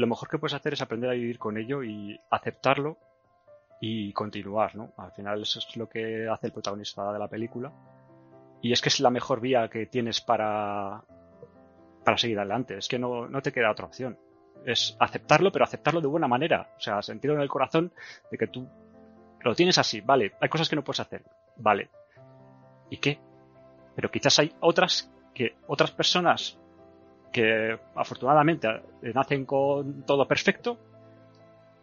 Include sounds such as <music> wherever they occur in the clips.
Lo mejor que puedes hacer es aprender a vivir con ello y aceptarlo y continuar, ¿no? Al final eso es lo que hace el protagonista de la película. Y es que es la mejor vía que tienes para, para seguir adelante. Es que no, no te queda otra opción. Es aceptarlo, pero aceptarlo de buena manera. O sea, sentirlo en el corazón de que tú lo tienes así, vale. Hay cosas que no puedes hacer, vale. ¿Y qué? Pero quizás hay otras que otras personas que afortunadamente nacen con todo perfecto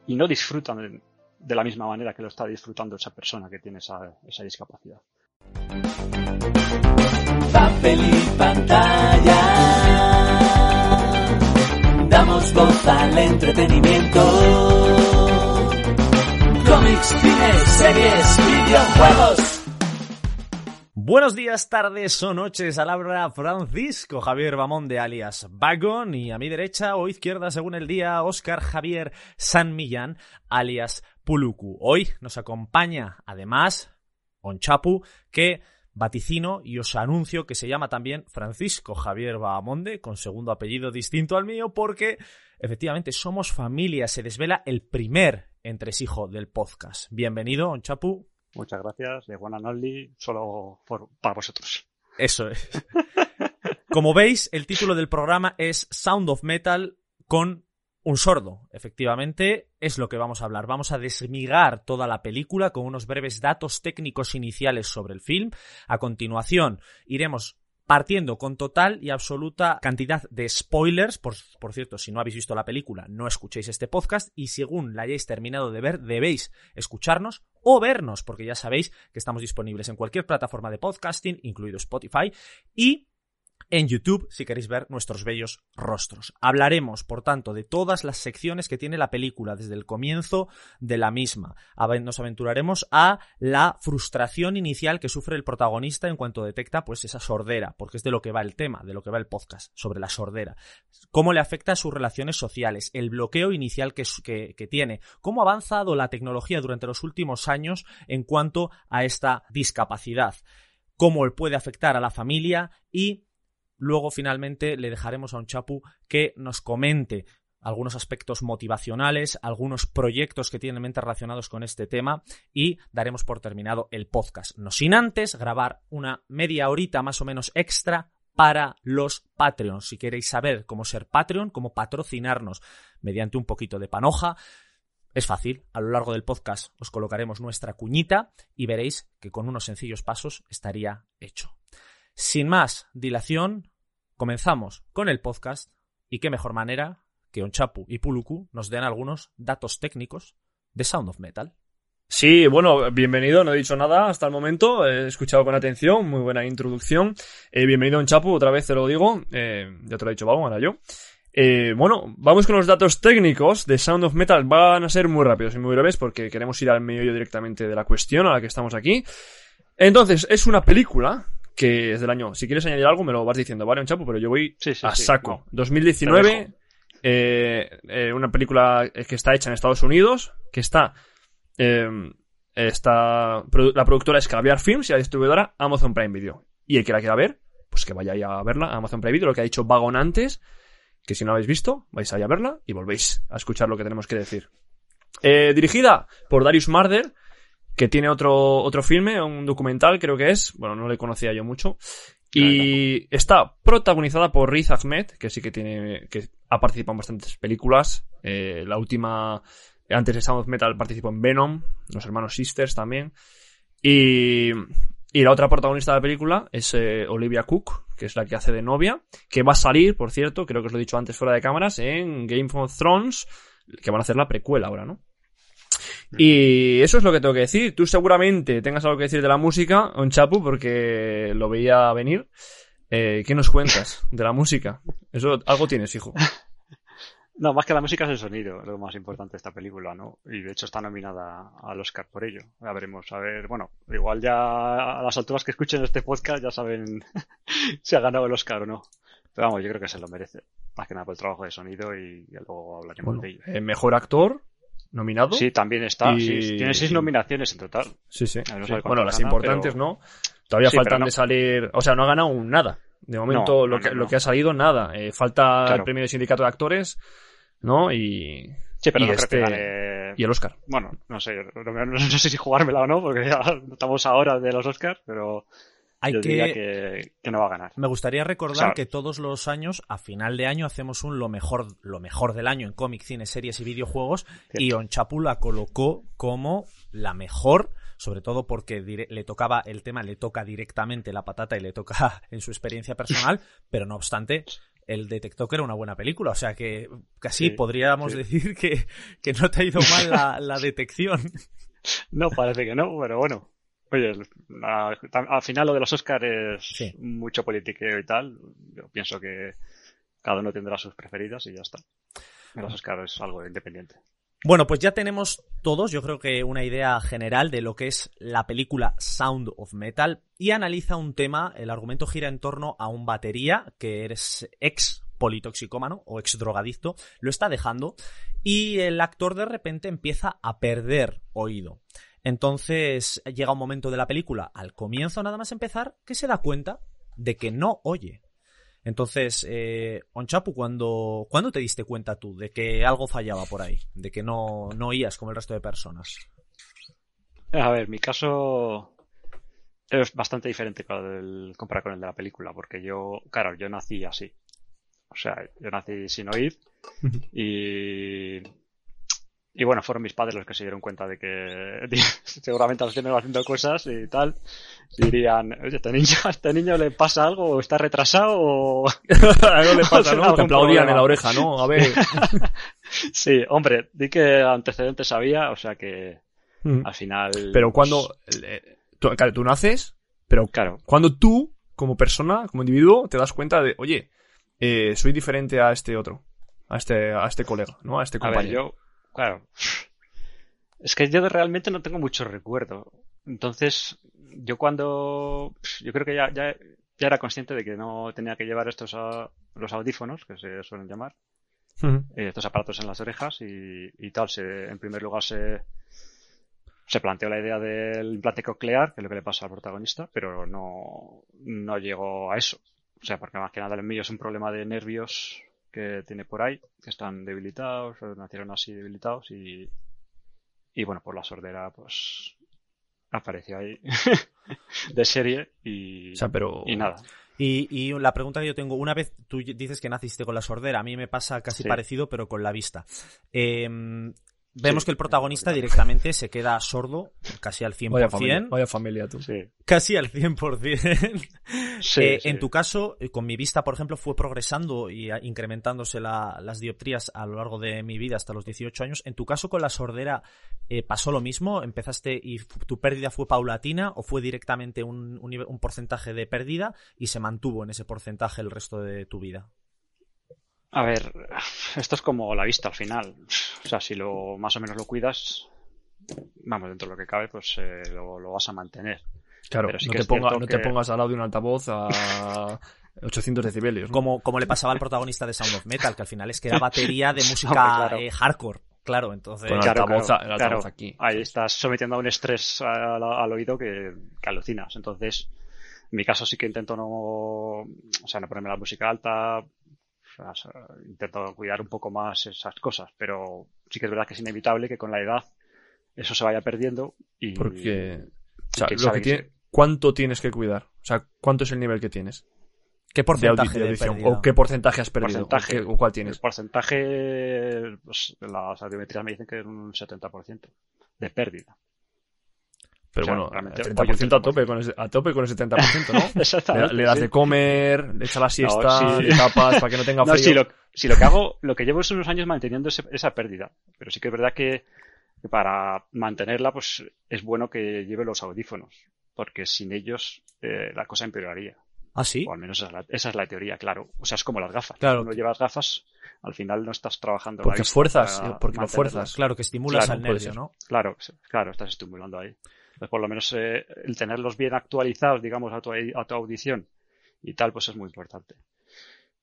y no disfrutan de, la misma manera que lo está disfrutando esa persona que tiene esa, esa discapacidad. Damos voz al entretenimiento. Cómics, cine, series, videojuegos. Buenos días, tardes o noches. Al habla Francisco Javier Bamonde alias Bagon y a mi derecha o izquierda según el día Oscar Javier San Millán alias Puluku. Hoy nos acompaña además Onchapu que vaticino y os anuncio que se llama también Francisco Javier Bahamonde, con segundo apellido distinto al mío, porque efectivamente somos familia, se desvela el primer entresijo del podcast. Bienvenido, Onchapu. Muchas gracias, de One and solo para vosotros. Eso es. <laughs> Como veis, el título del programa es Sound of Metal con un sordo, efectivamente, es lo que vamos a hablar. Vamos a desmigar toda la película con unos breves datos técnicos iniciales sobre el film. A continuación, iremos partiendo con total y absoluta cantidad de spoilers. Por, por, cierto, si no habéis visto la película, no escuchéis este podcast y según la hayáis terminado de ver, debéis escucharnos o vernos, porque ya sabéis que estamos disponibles en cualquier plataforma de podcasting, incluido Spotify, y en YouTube si queréis ver nuestros bellos rostros. Hablaremos, por tanto, de todas las secciones que tiene la película desde el comienzo de la misma. Nos aventuraremos a la frustración inicial que sufre el protagonista en cuanto detecta pues esa sordera, porque es de lo que va el tema, de lo que va el podcast, sobre la sordera. Cómo le afecta a sus relaciones sociales, el bloqueo inicial que, que, tiene, cómo ha avanzado la tecnología durante los últimos años en cuanto a esta discapacidad, cómo puede afectar a la familia y Luego, finalmente, le dejaremos a un Chapu que nos comente algunos aspectos motivacionales, algunos proyectos que tiene en mente relacionados con este tema y daremos por terminado el podcast. No sin antes grabar una media horita más o menos extra para los Patreons. Si queréis saber cómo ser Patreon, cómo patrocinarnos mediante un poquito de panoja, es fácil. A lo largo del podcast os colocaremos nuestra cuñita y veréis que con unos sencillos pasos estaría hecho. Sin más dilación, comenzamos con el podcast y qué mejor manera que Onchapu y Puluku nos den algunos datos técnicos de Sound of Metal. Sí, bueno, bienvenido, no he dicho nada hasta el momento, he escuchado con atención, muy buena introducción. Eh, bienvenido Onchapu, otra vez te lo digo, eh, ya te lo he dicho vamos, ahora yo. Eh, bueno, vamos con los datos técnicos de Sound of Metal, van a ser muy rápidos y muy breves porque queremos ir al medio directamente de la cuestión a la que estamos aquí. Entonces, es una película que es del año. Si quieres añadir algo, me lo vas diciendo, ¿vale, un chapo? Pero yo voy a saco. 2019, eh, eh, una película que está hecha en Estados Unidos, que está. Eh, está la productora es Caviar Films y la distribuidora Amazon Prime Video. Y el que la quiera ver, pues que vaya a verla a Amazon Prime Video, lo que ha dicho Vagon antes, que si no la habéis visto, vais a a verla y volvéis a escuchar lo que tenemos que decir. dirigida por Darius Marder, que tiene otro, otro filme, un documental creo que es, bueno, no le conocía yo mucho, y está protagonizada por Riz Ahmed, que sí que tiene, que ha participado en bastantes películas, eh, la última, antes de Sound of Metal participó en Venom, los hermanos Sisters también, y, y la otra protagonista de la película es eh, Olivia Cook, que es la que hace de novia, que va a salir, por cierto, creo que os lo he dicho antes fuera de cámaras, en Game of Thrones, que van a hacer la precuela ahora, ¿no? Y eso es lo que tengo que decir. Tú seguramente tengas algo que decir de la música, un chapu, porque lo veía venir. Eh, ¿Qué nos cuentas de la música? Eso algo tienes, hijo. <laughs> No, más que la música es el sonido, lo más importante de esta película, ¿no? Y de hecho está nominada al Oscar por ello. Ya veremos, a ver, bueno, igual ya a las alturas que escuchen este podcast ya saben <laughs> si ha ganado el Oscar o no. Pero vamos, yo creo que se lo merece. Más que nada por el trabajo de sonido y, luego hablaremos Bueno, de ello. eh, mejor actor nominado. Sí, también está. Y- sí, tiene seis nominaciones en total. Sí, sí. No Bueno, las gana, importantes pero- no. Todavía Sí, faltan no. de salir. O sea, no ha ganado un nada. De momento, No, lo, que, lo que ha salido, nada. Eh, falta el premio de sindicato de actores, ¿no? Y, Sí, pero Y no este- gane... y el Oscar. Bueno, no sé, <laughs> no sé si jugármela o no, porque ya estamos ahora de los Oscars, pero Hay yo que... diría que, que no va a ganar. Me gustaría recordar O sea- que todos los años, a final de año, hacemos un lo mejor, lo mejor del año en cómic, cine, series y videojuegos. Y Onchapu la colocó como la mejor, sobre todo porque le tocaba el tema, le toca directamente la patata y le toca <laughs> en su experiencia personal, pero no obstante, él detectó que era una buena película. O sea que casi Sí, podríamos sí. decir que, que no te ha ido mal la, la <laughs> detección. No, parece que no, pero bueno. Oye, la- al final lo de los Oscars es Sí. mucho politiqueo y tal. Yo pienso que cada uno tendrá sus preferidas y ya está. Los Oscars es algo independiente. Bueno, pues ya tenemos todos, yo creo que una idea general de lo que es la película Sound of Metal y analiza un tema, el argumento gira en torno a un batería que eres ex politoxicómano o ex drogadicto, lo está dejando y el actor de repente empieza a perder oído. Entonces llega un momento de la película, al comienzo nada más empezar, que se da cuenta de que no oye. Entonces, eh, Onchapu, ¿cuándo, ¿cuándo te diste cuenta tú de que algo fallaba por ahí? De que no, no oías como el resto de personas. A ver, mi caso es bastante diferente con el, comparado con el de la película, porque yo, claro, yo nací así. O sea, yo nací sin oír y, y bueno, fueron mis padres los que se dieron cuenta de que <laughs> seguramente al tenerlo haciendo cosas y tal, dirían, oye, este niño, a este niño le pasa algo, o está retrasado, o... <laughs> Algo le pasa, <laughs> ¿no? Te aplaudían problema. en la oreja, ¿no? A ver. Sí, hombre, di que antecedentes había, o sea que al final... Pero cuando. eh, tú, claro, tú naces, pero Claro, cuando tú, como persona, como individuo, te das cuenta de, oye, eh, soy diferente a este otro, a este, a este colega, ¿no? A este A ver, compañero. yo, claro. Es que yo realmente no tengo mucho recuerdo. Entonces, yo cuando. Yo creo que ya, ya, ya era consciente de que no tenía que llevar estos a- los audífonos, que se suelen llamar, eh, estos aparatos en las orejas y, y tal. Se, en primer lugar se, se planteó la idea del implante coclear, que es lo que le pasa al protagonista, pero no, no llegó a eso. O sea, porque más que nada el mío es un problema de nervios que tiene por ahí, que están debilitados, nacieron así debilitados y, y bueno, por la sordera pues apareció ahí <laughs> de serie y, O sea, pero. y nada. Y, y la pregunta que yo tengo, una vez tú dices que naciste con la sordera, a mí me pasa casi Sí. parecido, pero con la vista. Eh, vemos Sí. que el protagonista directamente se queda sordo, casi al 100%. Vaya familia, vaya familia tú. Sí, Casi al 100%. sí, Eh, sí. En tu caso, eh, con mi vista, por ejemplo, fue progresando y a- incrementándose la- las dioptrías a lo largo de mi vida hasta los 18 años. En tu caso, con la sordera, eh, ¿pasó lo mismo? ¿Empezaste y tu pérdida fue paulatina o fue directamente un, un porcentaje de pérdida y se mantuvo en ese porcentaje el resto de tu vida? A ver, esto es como la vista al final. O sea, si lo más o menos lo cuidas, vamos, dentro de lo que cabe, pues eh, lo, lo vas a mantener. Claro, Pero sí no, que te ponga- pongas al lado de un altavoz a <laughs> 800 decibelios. ¿no? Como, como le pasaba al protagonista de Sound of Metal, que al final es que era batería de <laughs> música claro. eh, hardcore. Claro, entonces. Con Claro, altavoz, claro, el altavoz claro. aquí. Ahí estás sometiendo a un estrés al, al oído que, que alucinas. Entonces, en mi caso sí que intento no, o sea, no ponerme la música alta. O sea, intento cuidar un poco más esas cosas, pero sí que es verdad que es inevitable que con la edad eso se vaya perdiendo y Porque. O sea, quién lo sabe que que tiene, ¿cuánto tienes que cuidar? O sea, ¿cuánto es el nivel que tienes? ¿Qué De, audi- porcentaje de audición. ¿O qué porcentaje has perdido? Porcentaje. ¿O, qué- cuál el tienes? porcentaje, pues, las audiometrías me dicen que es un 70% de pérdida. Pero o sea, bueno, realmente, 30% a tope, con ese, a tope con ese 70%, ¿no? <laughs> Le, Exactamente. le das sí. de comer, le echas la siesta, sí. le tapas para que no tenga <laughs> No, frío. si lo, si lo que hago, lo que llevo es unos años manteniendo ese- esa pérdida. Pero sí que es verdad que, que para mantenerla, pues es bueno que lleve los audífonos. Porque sin ellos eh, la cosa empeoraría. ¿Ah, sí? O al menos esa es, la, esa es la teoría, claro. O sea, es como las gafas. Claro. Si no llevas gafas, al final no estás trabajando Porque fuerzas, porque lo fuerzas. Claro, que estimulas Claro, al nervio. ¿no? Claro, claro, estás estimulando ahí. Entonces, por lo menos eh, el tenerlos bien actualizados, digamos, a tu, a tu audición y tal, pues es muy importante.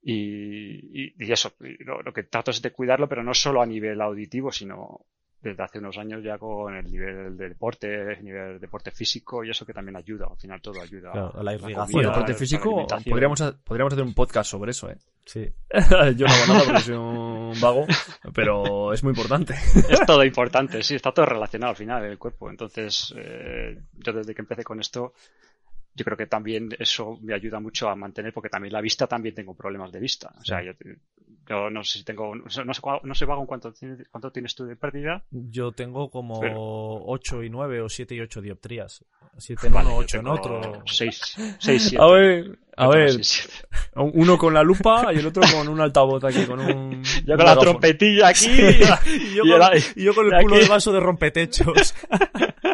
Y, y, eso, lo, lo que trato es de cuidarlo, pero no solo a nivel auditivo, sino desde hace unos años ya con el nivel de deporte, nivel de deporte físico y eso que también ayuda, al final todo ayuda. Claro, la irrigación. Comida, deporte físico, podríamos, podríamos hacer un podcast sobre eso, ¿eh? Sí. <laughs> Yo no hago nada porque soy un vago, pero es muy importante. <laughs> es todo importante, sí, está todo relacionado al final el cuerpo. Entonces, eh, yo desde que empecé con esto, yo creo que también eso me ayuda mucho a mantener, porque también la vista también tengo problemas de vista. O sea, yo, yo no sé si tengo, no sé, no sé, cua- no sé Vago, cuánto, tienes- cuánto tienes tú de pérdida. Yo tengo como Pero- 8 y 9 o 7 y 8 dioptrías. 7 en Vale, uno, yo 8 en otro. Seis, seis, siete. A ver, a Yo ver, seis, siete. uno con la lupa y el otro con un altavoz aquí, con un... <laughs> Yo un con la megáfono. trompetilla aquí. <laughs> y, yo y con, el- y yo con el culo aquí- de vaso de rompetechos. <laughs>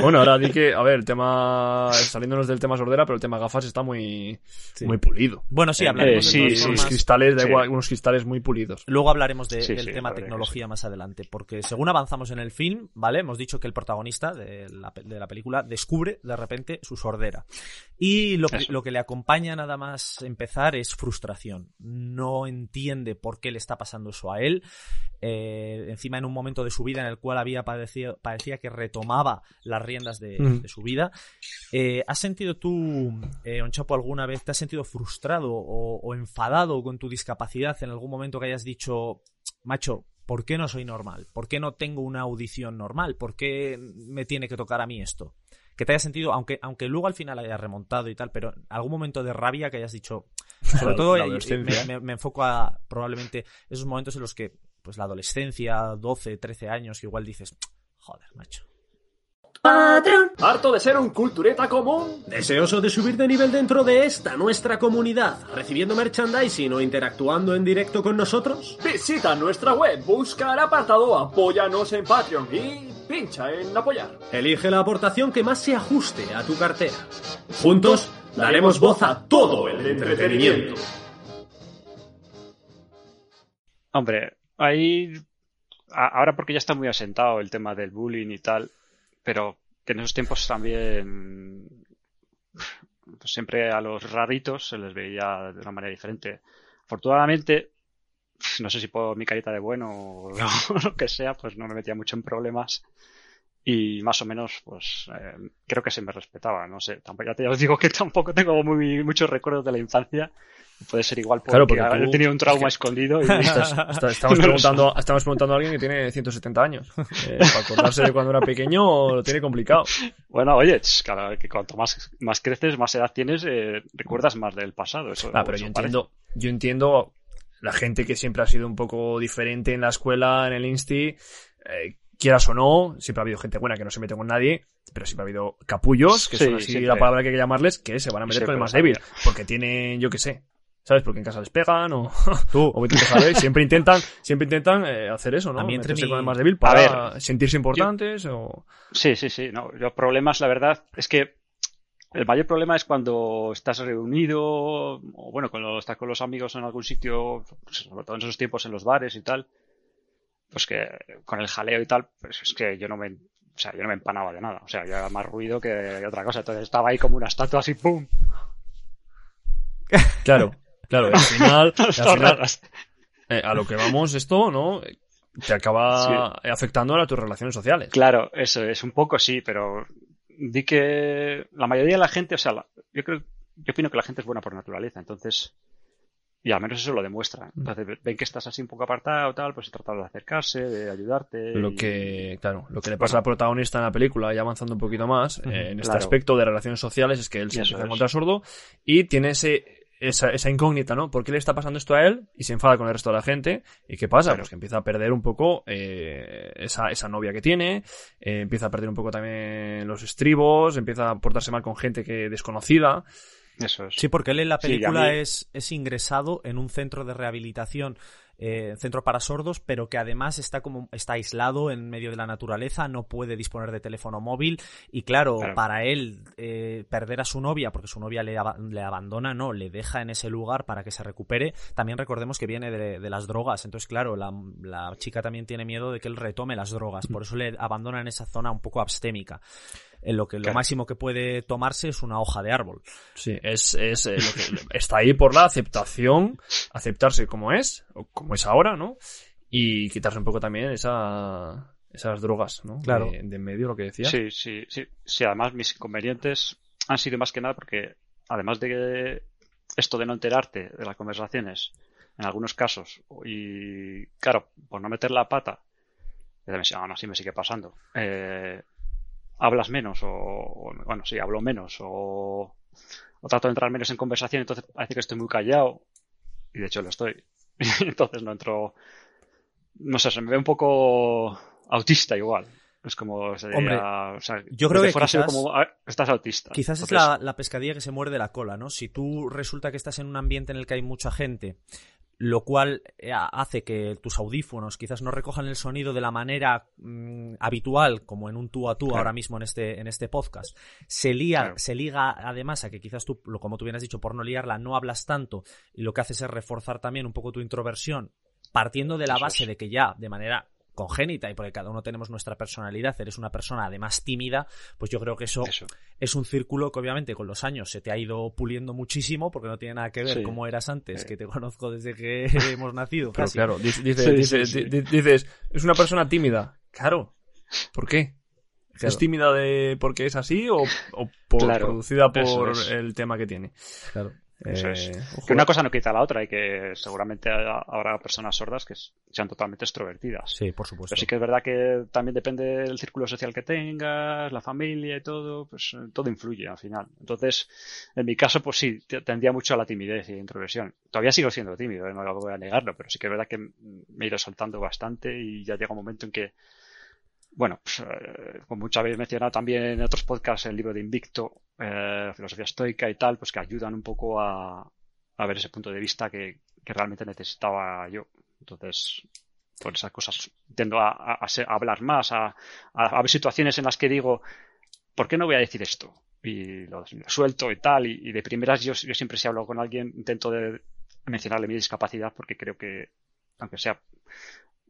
Bueno, ahora di que, a ver, el tema, saliéndonos del tema sordera, pero el tema gafas está muy, Sí. muy pulido. Bueno, sí, Eh, hablaremos sí, de sí, formas. cristales, igual, unos cristales muy pulidos. Luego hablaremos de- Sí, del sí, tema la tecnología más adelante, porque según avanzamos en el film, ¿vale? Hemos dicho que el protagonista de la, de la película descubre de repente su sordera. Y lo, que- Eso. lo que le acompaña nada más empezar es frustración. No entiende por qué le está pasando eso a él. Eh, encima en un momento de su vida en el cual había padecido, parecía que retomaba las riendas de, Mm. de su vida. Eh, ¿Has sentido tú, eh, Onchapo, alguna vez, te has sentido frustrado o, o enfadado con tu discapacidad en algún momento que hayas dicho, macho, ¿por qué no soy normal? ¿Por qué no tengo una audición normal? ¿Por qué me tiene que tocar a mí esto? Que te hayas sentido, aunque, aunque luego al final hayas remontado y tal, pero algún momento de rabia que hayas dicho, sobre todo La adolescencia. me, me- me enfoco a probablemente esos momentos en los que, pues la adolescencia, 12, 13 años, que igual dices, joder, macho. ¿Harto de ser un cultureta común? ¿Deseoso de subir de nivel dentro de esta nuestra comunidad, recibiendo merchandising o interactuando en directo con nosotros? Visita nuestra web, busca el apartado Apóyanos en Patreon y pincha en apoyar. Elige la aportación que más se ajuste a tu cartera. Juntos daremos voz a todo el entretenimiento. Hombre, ahí. Ahora porque ya está muy asentado el tema del bullying y tal, pero que en esos tiempos también. pues siempre a los raritos se les veía de una manera diferente. Afortunadamente, no sé si por mi carita de bueno o <laughs> lo que sea, pues no me metía mucho en problemas. Y más o menos, pues eh, creo que se me respetaba. No sé, tampoco, ya te os digo que tampoco tengo muy, muchos recuerdos de la infancia. Puede ser igual porque, Claro, porque tú- he tenido un trauma es que- escondido. Y... Estás- <laughs> está- <laughs> estamos, No preguntando, estamos preguntando a alguien que tiene 170 años. Eh, para acordarse de cuando era pequeño lo tiene complicado. Bueno, oye, claro, que cuanto más, más creces, más edad tienes, eh, recuerdas más del pasado. Eso, Ah, pero eso yo entiendo, yo entiendo la gente que siempre ha sido un poco diferente en la escuela, en el insti, eh, quieras o no, siempre ha habido gente buena que no se mete con nadie, pero siempre ha habido capullos, que Sí, son así siempre. la palabra que hay que llamarles, que se van a meter con el más ha débil, porque tienen, yo qué sé, ¿sabes? Porque en casa les pegan o, <laughs> Tú, o saber, siempre intentan, siempre intentan eh, hacer eso, ¿no? A mí entre con el más débil para sentirse importantes o... Sí, sí, sí. No, yo problemas, la verdad, es que el mayor problema es cuando estás reunido, o bueno, cuando estás con los amigos en algún sitio, pues, sobre todo en esos tiempos en los bares y tal, pues que con el jaleo y tal, pues es que yo no me, o sea, yo no me empanaba de nada. O sea, yo era más ruido que otra cosa. Entonces estaba ahí como una estatua así, ¡pum! Claro, claro, al <laughs> final, al eh, a lo que vamos esto, ¿no? Te acaba afectando a tus relaciones sociales. Claro, eso es un poco sí, pero di que la mayoría de la gente, o sea, la- yo creo, yo opino que la gente es buena por naturaleza, entonces, y al menos eso lo demuestra. Entonces ven que estás así un poco apartado, tal, pues tratan de acercarse, de ayudarte. Lo y- que, claro, lo que le pasa al protagonista en la película, ya avanzando un poquito más, eh, en este claro. aspecto de relaciones sociales, es que él se empieza a encontrar sordo y tiene ese, esa, esa incógnita, ¿no? ¿Por qué le está pasando esto a él? Y se enfada con el resto de la gente. ¿Y qué pasa? Claro. Pues que empieza a perder un poco eh, esa, esa novia que tiene, eh, empieza a perder un poco también los estribos, empieza a portarse mal con gente que desconocida. Eso es. Sí, porque él en la Sí, película mí- es, es ingresado en un centro de rehabilitación eh, centro para sordos, pero que además está como está aislado en medio de la naturaleza, no puede disponer de teléfono móvil y claro, Claro. para él eh, perder a su novia, porque su novia le, le abandona, no, le deja en ese lugar para que se recupere. También recordemos que viene de, de las drogas, entonces claro, la, la chica también tiene miedo de que él retome las drogas, por eso le abandona en esa zona un poco abstémica. En lo que lo máximo que puede tomarse es una hoja de árbol. Sí, es, es eh, lo que está ahí por la aceptación, aceptarse como es, o como es ahora, ¿no? Y quitarse un poco también esa, esas drogas, ¿no? Claro. De, de en medio, lo que decía. Sí, sí, sí. Sí, además mis inconvenientes han sido más que nada porque, además de esto de no enterarte de las conversaciones, en algunos casos, y claro, por no meter la pata, aún así me sigue pasando, eh, hablas menos, o, o- bueno, sí, hablo menos, o, o trato de entrar menos en conversación, entonces parece que estoy muy callado, y de hecho lo estoy. <laughs> entonces no entro, no sé, se me ve un poco autista igual. Es como sería, Hombre, o sea, yo creo que fuera quizás- como "Ah, estás autista. Quizás es la, la pescadilla que se muerde la cola, ¿no? Si tú resulta que estás en un ambiente en el que hay mucha gente, lo cual eh, hace que tus audífonos quizás no recojan el sonido de la manera mm, habitual, como en un tú a tú Claro. ahora mismo en este, en este podcast, se, lía, Claro. se liga además a que quizás tú, lo- como tú bien has dicho, por no liarla, no hablas tanto y lo que haces es reforzar también un poco tu introversión, partiendo de la Eso base es. de que ya, de manera congénita y porque cada uno tenemos nuestra personalidad, eres una persona además tímida, pues yo creo que eso Eso. es un círculo que obviamente con los años se te ha ido puliendo muchísimo porque no tiene nada que ver Sí. cómo eras antes, Sí. que te conozco desde que <laughs> <laughs> hemos nacido. Pero casi. claro, dice- dice- Sí, dice- sí, sí. di- di- dices, es una persona tímida. Claro. ¿Por qué? Claro. ¿Es tímida de porque es así o, o por, Claro, producida por es. el tema que tiene? Claro. Eso Eh, es. ojo, Que una cosa no quita la otra y que seguramente habrá personas sordas que sean totalmente extrovertidas. Sí, por supuesto. Pero sí que es verdad que también depende del círculo social que tengas, la familia y todo, pues eh, todo influye al final. Entonces, en mi caso, pues sí, te- tendía mucho a la timidez y introversión. Todavía sigo siendo tímido, eh, no voy a negarlo, pero sí que es verdad que me he ido soltando bastante y ya llega un momento en que, bueno, pues, eh, como muchas he mencionado también en otros podcasts, el libro de Invicto, eh, filosofía estoica y tal, pues que ayudan un poco a, a ver ese punto de vista que, realmente necesitaba yo. Entonces, por esas cosas tiendo a, hablar más, a, ver situaciones en las que digo, ¿por qué no voy a decir esto? Y lo, suelto y tal, y, y de primeras yo, yo siempre si hablo con alguien intento de mencionarle mi discapacidad porque creo que, aunque sea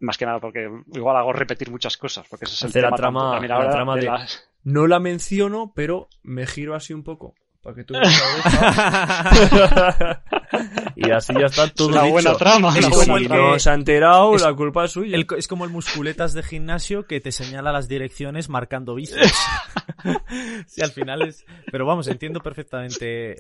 más que nada porque igual hago repetir muchas cosas, porque ese es el Hacer la tema trama- la ahora trama de- las- No la menciono, pero me giro así un poco. Para que tú. <laughs> y así ya está todo dicho. buena trama, buena Si trama. no se ha enterado, es- la culpa es suya. El- es como el musculetas de gimnasio que te señala las direcciones marcando bíceps. <laughs> sí, al final es. Pero vamos, entiendo perfectamente.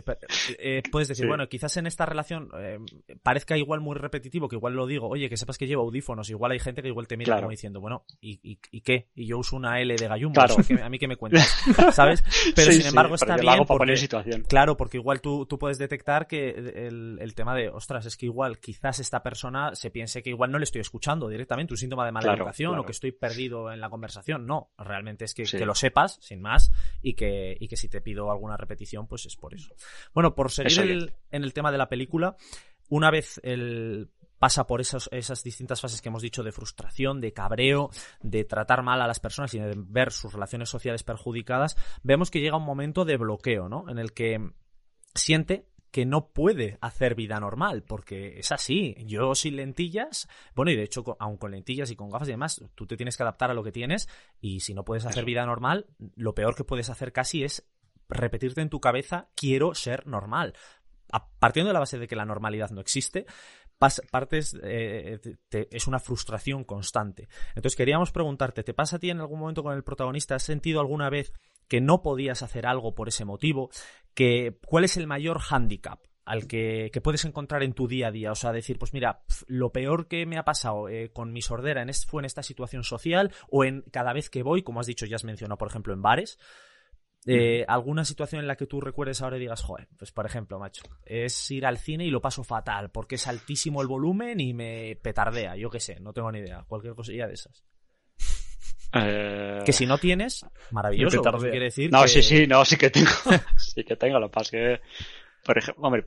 Eh, puedes decir, Sí. bueno, quizás en esta relación eh, parezca igual muy repetitivo, que igual lo digo, oye, que sepas que llevo audífonos. Igual hay gente que igual te mira Claro. como diciendo, bueno, ¿y, y, y qué? Y yo uso una L de gallumbo, Claro. o sea, que- a mí que me cuentas, ¿sabes? <laughs> Pero Sí, sin embargo está bien porque, situación. Claro, porque igual tú, tú puedes detectar que el, el tema de, ostras, es que igual quizás esta persona se piense que igual no le estoy escuchando directamente, un síntoma de mala Claro, educación claro. o que estoy perdido en la conversación. No, realmente es que, Sí. que lo sepas, sin más, y que, y que si te pido alguna repetición, pues es por eso. Bueno, por seguir el- en el tema de la película, una vez el pasa por esos- esas distintas fases que hemos dicho de frustración, de cabreo, de tratar mal a las personas y de ver sus relaciones sociales perjudicadas, vemos que llega un momento de bloqueo, ¿no? En el que siente que no puede hacer vida normal, porque es así. Yo sin lentillas, bueno, y de hecho, aun con lentillas y con gafas y demás, tú te tienes que adaptar a lo que tienes, y si no puedes hacer vida normal, lo peor que puedes hacer casi es repetirte en tu cabeza, quiero ser normal. A- partiendo de la base de que la normalidad no existe, partes, eh, te- te- es una frustración constante. Entonces queríamos preguntarte, ¿te pasa a ti en algún momento con el protagonista? ¿Has sentido alguna vez que no podías hacer algo por ese motivo? Que, ¿Cuál es el mayor hándicap? al que, que puedes encontrar en tu día a día. O sea, decir, pues mira, lo peor que me ha pasado eh, con mi sordera en fue en esta situación social o en cada vez que voy, como has dicho, ya has mencionado, por ejemplo, en bares. Eh, ¿Alguna situación en la que tú recuerdes ahora y digas, joder, pues por ejemplo, macho, es ir al cine y lo paso fatal porque es altísimo el volumen y me petardea, yo qué sé, no tengo ni idea, cualquier cosilla de esas. Eh, Que si no tienes, maravilloso, quiere decir No, que- sí, sí, no, sí que tengo. <laughs> sí que tengo. Lo que pasa es que, por ejemplo, hombre,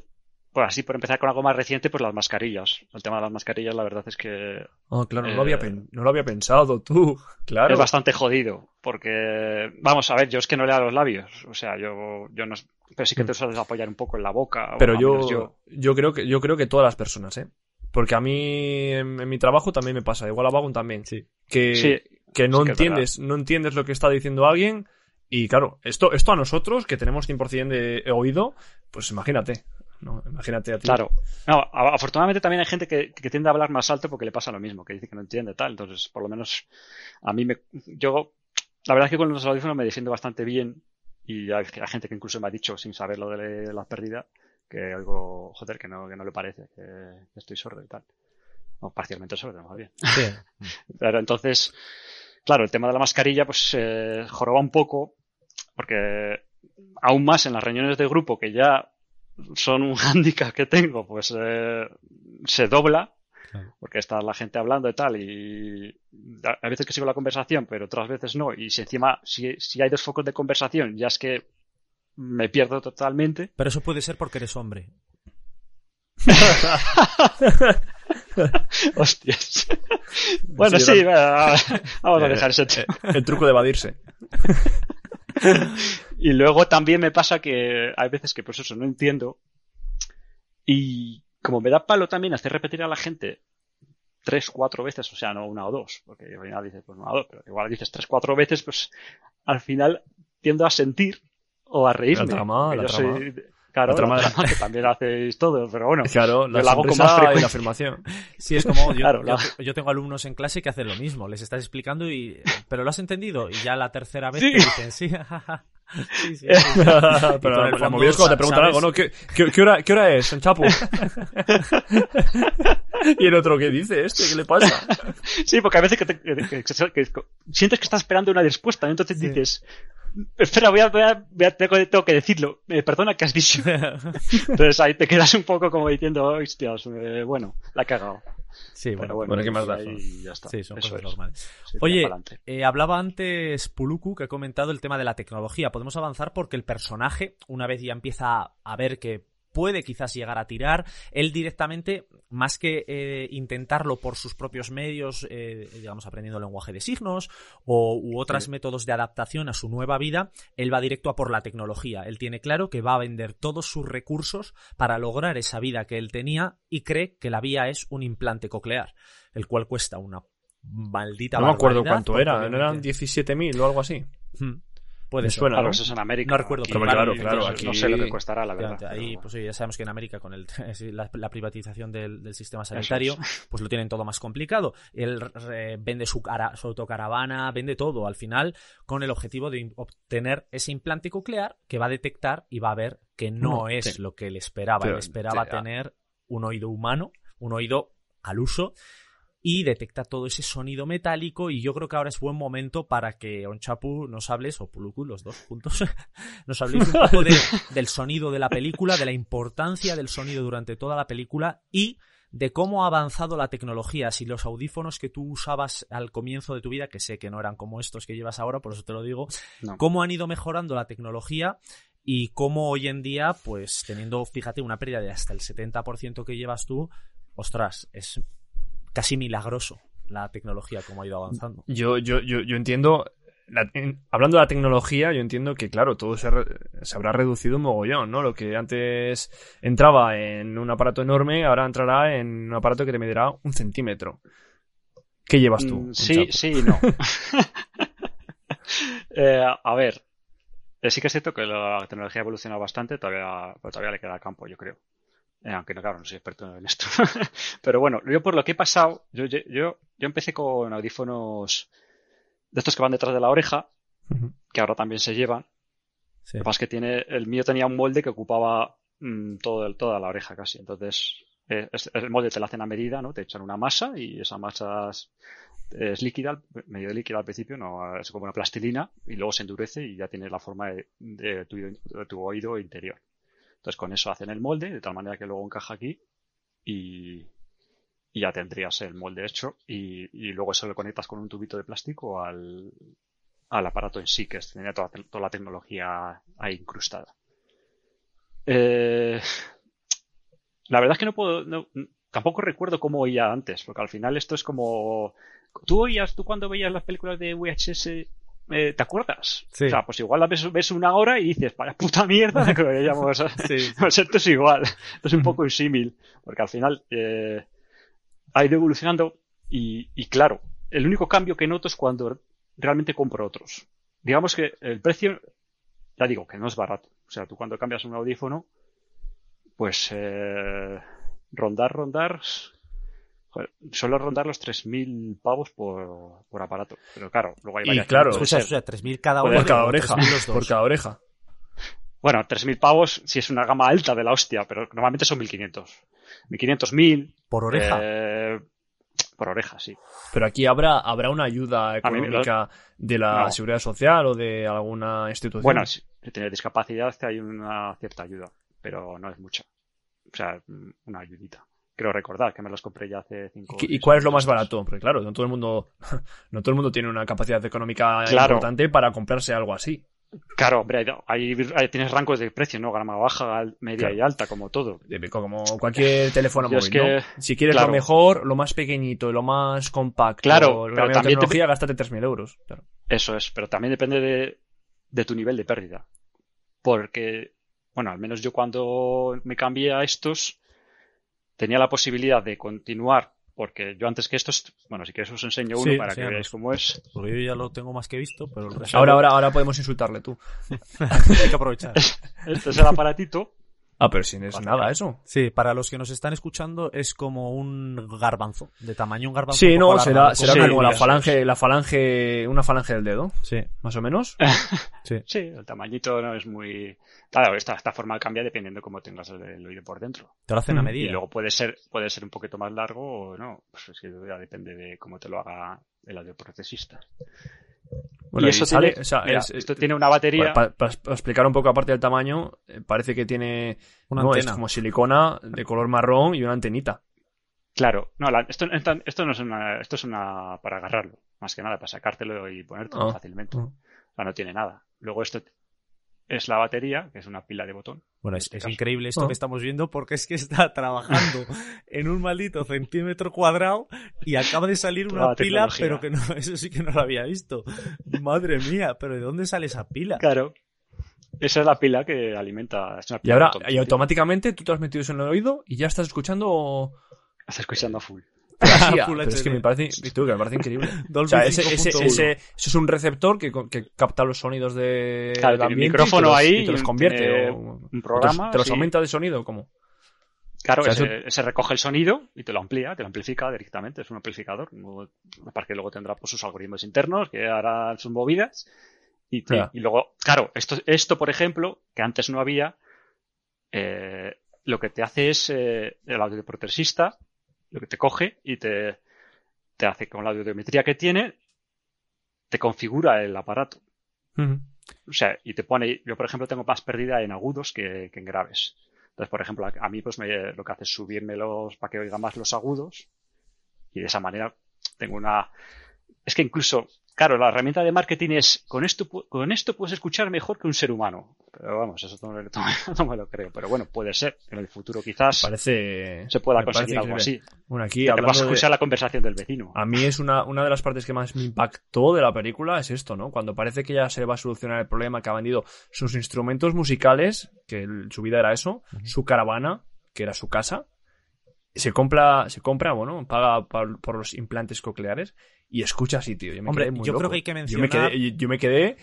pues así, por empezar con algo más reciente, pues las mascarillas. El tema de las mascarillas, la verdad es que Ah, claro, no, Eh, lo había pen- no lo había pensado tú. <laughs> Claro. es bastante jodido. Porque, vamos a ver, yo es que no leo los labios. O sea, yo, yo no. Pero sí que te sueles apoyar un poco en la boca. o Pero yo, menos yo, creo que, yo creo que todas las personas, ¿eh? Porque a mí, en, en mi trabajo también me pasa, igual a Vagon también. Sí. Que, Sí, que no sí que es entiendes, no entiendes lo que está diciendo alguien. Y claro, esto, esto a nosotros, que tenemos 100% de oído, pues imagínate. ¿No? Imagínate a ti. Claro. No, a- afortunadamente también hay gente que, que tiende a hablar más alto porque le pasa lo mismo, que dice que no entiende tal. Entonces, por lo menos a mí me. Yo, la verdad es que con los audífonos me defiendo bastante bien. Y hay, hay gente que incluso me ha dicho, sin saber lo de la pérdida, que algo, joder, que no, que no le parece, que, que estoy sordo y tal. O parcialmente sordo, más bien. Sí. <laughs> Pero entonces, claro, el tema de la mascarilla, pues eh, joroba un poco, porque aún más en las reuniones de grupo, que ya son un <laughs> hándicap que tengo, pues eh, se dobla, Claro. porque está la gente hablando y tal, y a veces que sigo la conversación, pero otras veces no, y si encima, si, si hay dos focos de conversación, ya es que me pierdo totalmente. Pero eso puede ser porque eres hombre. <laughs> Hostias. bueno, Sí, sí, vamos a Eh, dejar ese tema. El truco de evadirse. <laughs> <laughs> Y luego también me pasa que hay veces que pues eso no entiendo. Y como me da palo también hacer repetir a la gente tres, cuatro veces, o sea, no una o dos, porque al final dices, pues una o dos, pero igual dices tres, cuatro veces, pues al final tiendo a sentir o a reírme. La trama, la yo trama. soy- claro, La trama la trama que también hacéis todo, pero bueno. Claro, la hago con más y la afirmación. Sí, es como <laughs> yo, Claro, yo, la- yo tengo alumnos en clase que hacen lo mismo. Les estás explicando y... ¿Pero lo has entendido? Y ya la tercera vez Sí. te dicen, sí. Sí, sí, <laughs> sí. Pero el la movida es cuando te preguntan sabes- algo, ¿no? ¿Qué, qué, qué hora, ¿Qué hora es, en Chapu? <laughs> y el otro, ¿qué dice este? ¿Qué le pasa? Sí, porque a veces que, te- que- que- que- que- sientes que estás esperando una respuesta, ¿no? entonces dices, espera, voy a, voy a- voy a- tengo, tengo que decirlo, Eh, perdona, ¿qué has dicho? <laughs> Entonces ahí te quedas un poco como diciendo, hostias, eh, bueno, la he cagado. Sí, bueno, bueno, bueno, ¿qué más da? ya está. sí, son Eso cosas es. normales. Sí, Oye, eh, hablaba antes Puluku que ha comentado el tema de la tecnología. Podemos avanzar porque el personaje, una vez ya empieza a ver que puede quizás llegar a tirar, él directamente, más que eh, intentarlo por sus propios medios, eh, digamos, aprendiendo lenguaje de signos o, u otros Sí. métodos de adaptación a su nueva vida, él va directo a por la tecnología. Él tiene claro que va a vender todos sus recursos para lograr esa vida que él tenía y cree que la vía es un implante coclear, el cual cuesta una maldita No me acuerdo cuánto era, ¿no eran obviamente- 17.000 o algo así? Hmm. Puede ser. suena, Claro, ¿no? eso es en América. No recuerdo, Aquí- pero claro, claro, no- aquí- No sé lo que costará, la verdad. Ahí, pues sí, ya sabemos que en América con el, <laughs> la, la privatización del, del sistema sanitario, <laughs> pues lo tienen todo más complicado. Él eh, vende su, cara- su autocaravana, vende todo al final con el objetivo de obtener ese implante coclear que va a detectar y va a ver que no No, es sí. lo que él esperaba. Pero, él esperaba sí, tener un oído humano, un oído al uso y detecta todo ese sonido metálico y yo creo que ahora es buen momento para que Onchapu nos hables, o Puluku, los dos juntos, <laughs> nos habléis un poco de- <laughs> del sonido de la película, de la importancia del sonido durante toda la película y de cómo ha avanzado la tecnología. Si los audífonos que tú usabas al comienzo de tu vida, que sé que no eran como estos que llevas ahora, por eso te lo digo, No. cómo han ido mejorando la tecnología y cómo hoy en día, pues teniendo, fíjate, una pérdida de hasta el 70% que llevas tú, ostras, es casi milagroso la tecnología como ha ido avanzando. Yo, yo, yo, yo entiendo, la- en- hablando de la tecnología, yo entiendo que, claro, todo se, re- se habrá reducido un mogollón, ¿no? Lo que antes entraba en un aparato enorme, ahora entrará en un aparato que te medirá un centímetro. ¿Qué llevas tú? Mm, Sí, chapo? sí y no. <laughs> Eh, a ver, eh, sí que es cierto que la tecnología ha evolucionado bastante, todavía, pero todavía le queda campo, yo creo. Eh, aunque no, claro, no soy experto en esto. <laughs> pero bueno, yo por lo que he pasado, yo, yo, yo empecé con audífonos de estos que van detrás de la oreja, que ahora también se llevan. Sí. Lo que pasa es que tiene, el mío tenía un molde que ocupaba mm, todo el- toda la oreja casi. Entonces, eh, es- el molde te lo hacen a medida, ¿no? Te echan una masa y esa masa es, es líquida, medio líquida al principio, no es como una plastilina y luego se endurece y ya tiene la forma de, de tu, de tu oído interior. Entonces, con eso hacen el molde de tal manera que luego encaja aquí y, y ya tendrías el molde hecho y, luego eso lo conectas con un tubito de plástico al, al aparato en sí, que tenía toda, toda la tecnología ahí incrustada. Eh, la verdad es que no puedo, tampoco recuerdo cómo oía antes, porque al final esto es como, tú oías, tú cuando veías las películas de VHS, eh, ¿te acuerdas? Sí. O sea, pues igual la ves, ves una hora y dices, vaya puta mierda <laughs> que. Sí. <laughs> Pues esto es igual, esto es un poco un símil, porque al final eh, ha ido evolucionando y, y claro, el único cambio que noto es cuando realmente compro otros. Digamos que el precio, ya digo, que no es barato. O sea, tú cuando cambias un audífono, pues eh, rondar, rondar, suelo rondar los 3.000 pavos por, por aparato. Pero claro, luego hay Y variaciones. claro, Escucha, escucha, 3.000 cada Por cada o oreja. 3.000 los dos. Por cada oreja. Bueno, 3.000 pavos si es una gama alta de la hostia, pero normalmente son 1.500. 1.500, 1.000. Por oreja. eh, por oreja, sí. Pero aquí habrá, habrá una ayuda lo- económica de la No. seguridad social o de alguna institución. Bueno, si, si tienes discapacidad hay una cierta ayuda, pero no es mucha. O sea, una ayudita. Creo recordar que me los compré ya hace 5 ¿Y, y cuál es lo más barato? Porque claro, no todo el mundo, <laughs> no todo el mundo tiene una capacidad económica Claro. importante para comprarse algo así. Claro, hombre, hay- tienes rangos de precio, ¿no? Gama baja, media Claro. y alta, como todo. Como cualquier teléfono es móvil, que- ¿no? Si quieres claro. lo mejor, lo más pequeñito, lo más compacto, Claro, la pero también te- tecnología, gástate 3.000 euros. Claro. Eso es, pero también depende de, de tu nivel de pérdida. Porque, bueno, al menos yo cuando me cambié a estos, tenía la posibilidad de continuar, porque yo antes que estos, bueno, si quieres os enseño uno Sí, para que veáis cómo es. Porque yo ya lo tengo más que visto, pero el resto Ahora, ahora, ahora podemos insultarle tú. <laughs> hay que aprovechar. <laughs> Este es el aparatito. Ah, pero si no es nada eso. Sí, para los que nos están escuchando es como un garbanzo, de tamaño un garbanzo. Sí, un no, será, Sí, como la falange, la falange, una falange del dedo, Sí, más o menos. <laughs> sí. Sí, el tamañito no es muy... Claro, esta, esta forma cambia dependiendo de cómo tengas el, el oído por dentro. Te lo hacen a Mm. medida. Y luego puede ser, puede ser un poquito más largo o no. Pues es que ya depende de cómo te lo haga el audioprocesista. Bueno, y eso sale, tiene, o sea, mira, es- esto tiene una batería. Para, para- para explicar un poco aparte del tamaño, eh, parece que tiene Una no, es antena. como silicona de color marrón y una antenita. Claro, no, la- esto, esto, esto no es una, esto es una para agarrarlo, más que nada, para sacártelo y ponértelo Ah, fácilmente. ah. O sea, no tiene nada. Luego esto es la batería, que es una pila de botón. Bueno, en es, este es increíble esto Ah. que estamos viendo porque es que está <laughs> trabajando en un maldito centímetro cuadrado y acaba de salir una la pila, tecnología. pero que no, <laughs> eso sí que no lo había visto. Madre mía, pero ¿de dónde sale esa pila? Claro. Esa es la pila que alimenta. Es una Y ahora, y automáticamente tú te has metido eso en el oído y ya estás escuchando. Estás escuchando a full. <laughs> Pero es que me parece, tú, que me parece increíble. Dolby <laughs> O sea, ese, ese, 5.1. ese- eso es un receptor que, que capta los sonidos de, Claro, micrófono y te los, ahí y te los convierte. o- un te programa, los- te los sí. aumenta de sonido, como. Claro, O sea, ese, ese recoge el sonido y te lo amplía, te lo amplifica directamente. Es un amplificador. Aparte que luego tendrá pues, sus algoritmos internos que harán sus movidas. Y, te- y luego, claro, esto, esto, por ejemplo, que antes no había, eh, lo que te hace es eh, el audioprocesista, lo que te coge y te, te hace con la audiometría que tiene, te configura el aparato. O sea, y te pone, yo por ejemplo tengo más pérdida en agudos que, que en graves. Entonces, por ejemplo, a, a mí pues me, lo que hace es subirme los, para que oiga más los agudos y de esa manera tengo una... Es que incluso, claro, la herramienta de marketing es, con esto, con esto puedes escuchar mejor que un ser humano. Pero vamos, eso no, me- no- <laughs> no me lo creo. Pero bueno, puede ser. En el futuro quizás Parece. se pueda conseguir algo así. Bueno, aquí Que te vas a de- escuchar la conversación del vecino. A mí es una, una de las partes que más me impactó de la película, es esto, ¿no? Cuando parece que ya se va a solucionar el problema, que ha vendido sus instrumentos musicales, que el- su vida era eso, su caravana, que era su casa, se compra, se compra, bueno, paga por, por los implantes cocleares y escucha así, tío. Yo me Hombre, quedé muy yo creo que hay que Yo me mencionar- quedé, yo me quedé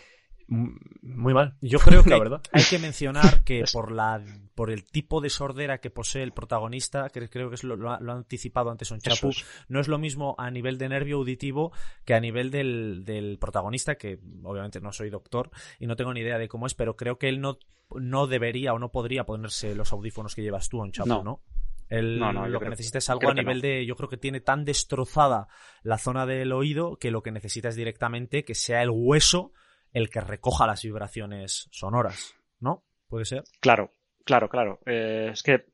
muy mal. Yo creo <laughs> que La hay, verdad. hay que mencionar que <laughs> por la por el tipo de sordera que posee el protagonista, que creo que es lo, lo ha, lo ha anticipado antes un Chapu, es. no es lo mismo a nivel de nervio auditivo que a nivel del, del protagonista, que obviamente no soy doctor y no tengo ni idea de cómo es, pero creo que él no, no debería o no podría ponerse los audífonos que llevas tú, un Chapu, ¿no? No. Él No, no, lo que creo- necesita es algo a nivel no. de, yo creo que tiene tan destrozada la zona del oído que lo que necesita es directamente que sea el hueso el que recoja las vibraciones sonoras, ¿no? ¿Puede ser? Claro, claro, claro. Eh, es que,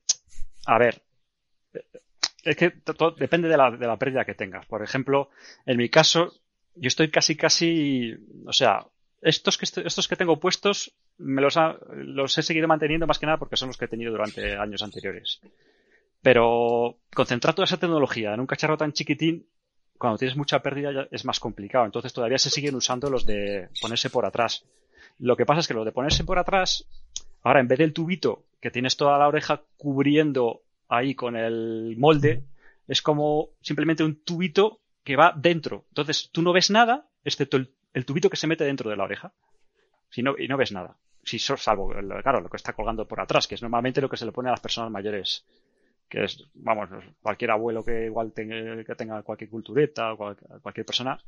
a ver, eh, es que to- to- depende de la, de la pérdida que tengas. Por ejemplo, en mi caso, yo estoy casi, casi, o sea, estos que, estoy- estos que tengo puestos me los, ha- los he seguido manteniendo más que nada porque son los que he tenido durante años anteriores. Pero concentrar toda esa tecnología en un cacharro tan chiquitín, cuando tienes mucha pérdida ya es más complicado. Entonces todavía se siguen usando los de ponerse por atrás. Lo que pasa es que los de ponerse por atrás, ahora en vez del tubito que tienes toda la oreja cubriendo ahí con el molde, es como simplemente un tubito que va dentro. Entonces tú no ves nada, excepto el, tubito que se mete dentro de la oreja. Si no, y no ves nada. Si salvo, claro, lo que está colgando por atrás, que es normalmente lo que se le pone a las personas mayores. Que es, vamos, cualquier abuelo que igual tenga, que tenga cualquier cultureta o cual- cualquier persona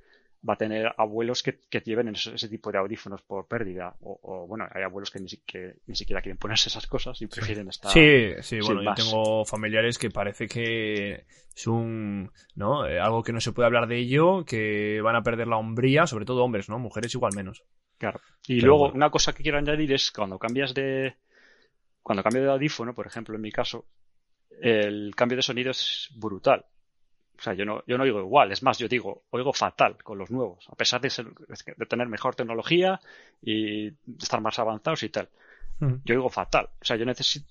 va a tener abuelos que, que lleven ese, ese tipo de audífonos por pérdida. O, o, bueno, hay abuelos que ni, que ni siquiera quieren ponerse esas cosas y prefieren estar. Sí, sí, bueno, yo tengo familiares que parece que es un, ¿no? Eh, algo que no se puede hablar de ello, que van a perder la hombría, sobre todo hombres, ¿no? Mujeres igual menos. Claro. Y Pero luego, bueno. una cosa que quiero añadir es cuando cambias de. Cuando cambio de audífono, por ejemplo, en mi caso, el cambio de sonido es brutal. O sea, yo no, yo no oigo igual. Es más, yo digo, oigo fatal con los nuevos, a pesar de, ser, de tener mejor tecnología y estar más avanzados y tal. Ujú. Yo oigo fatal. O sea, yo necesito.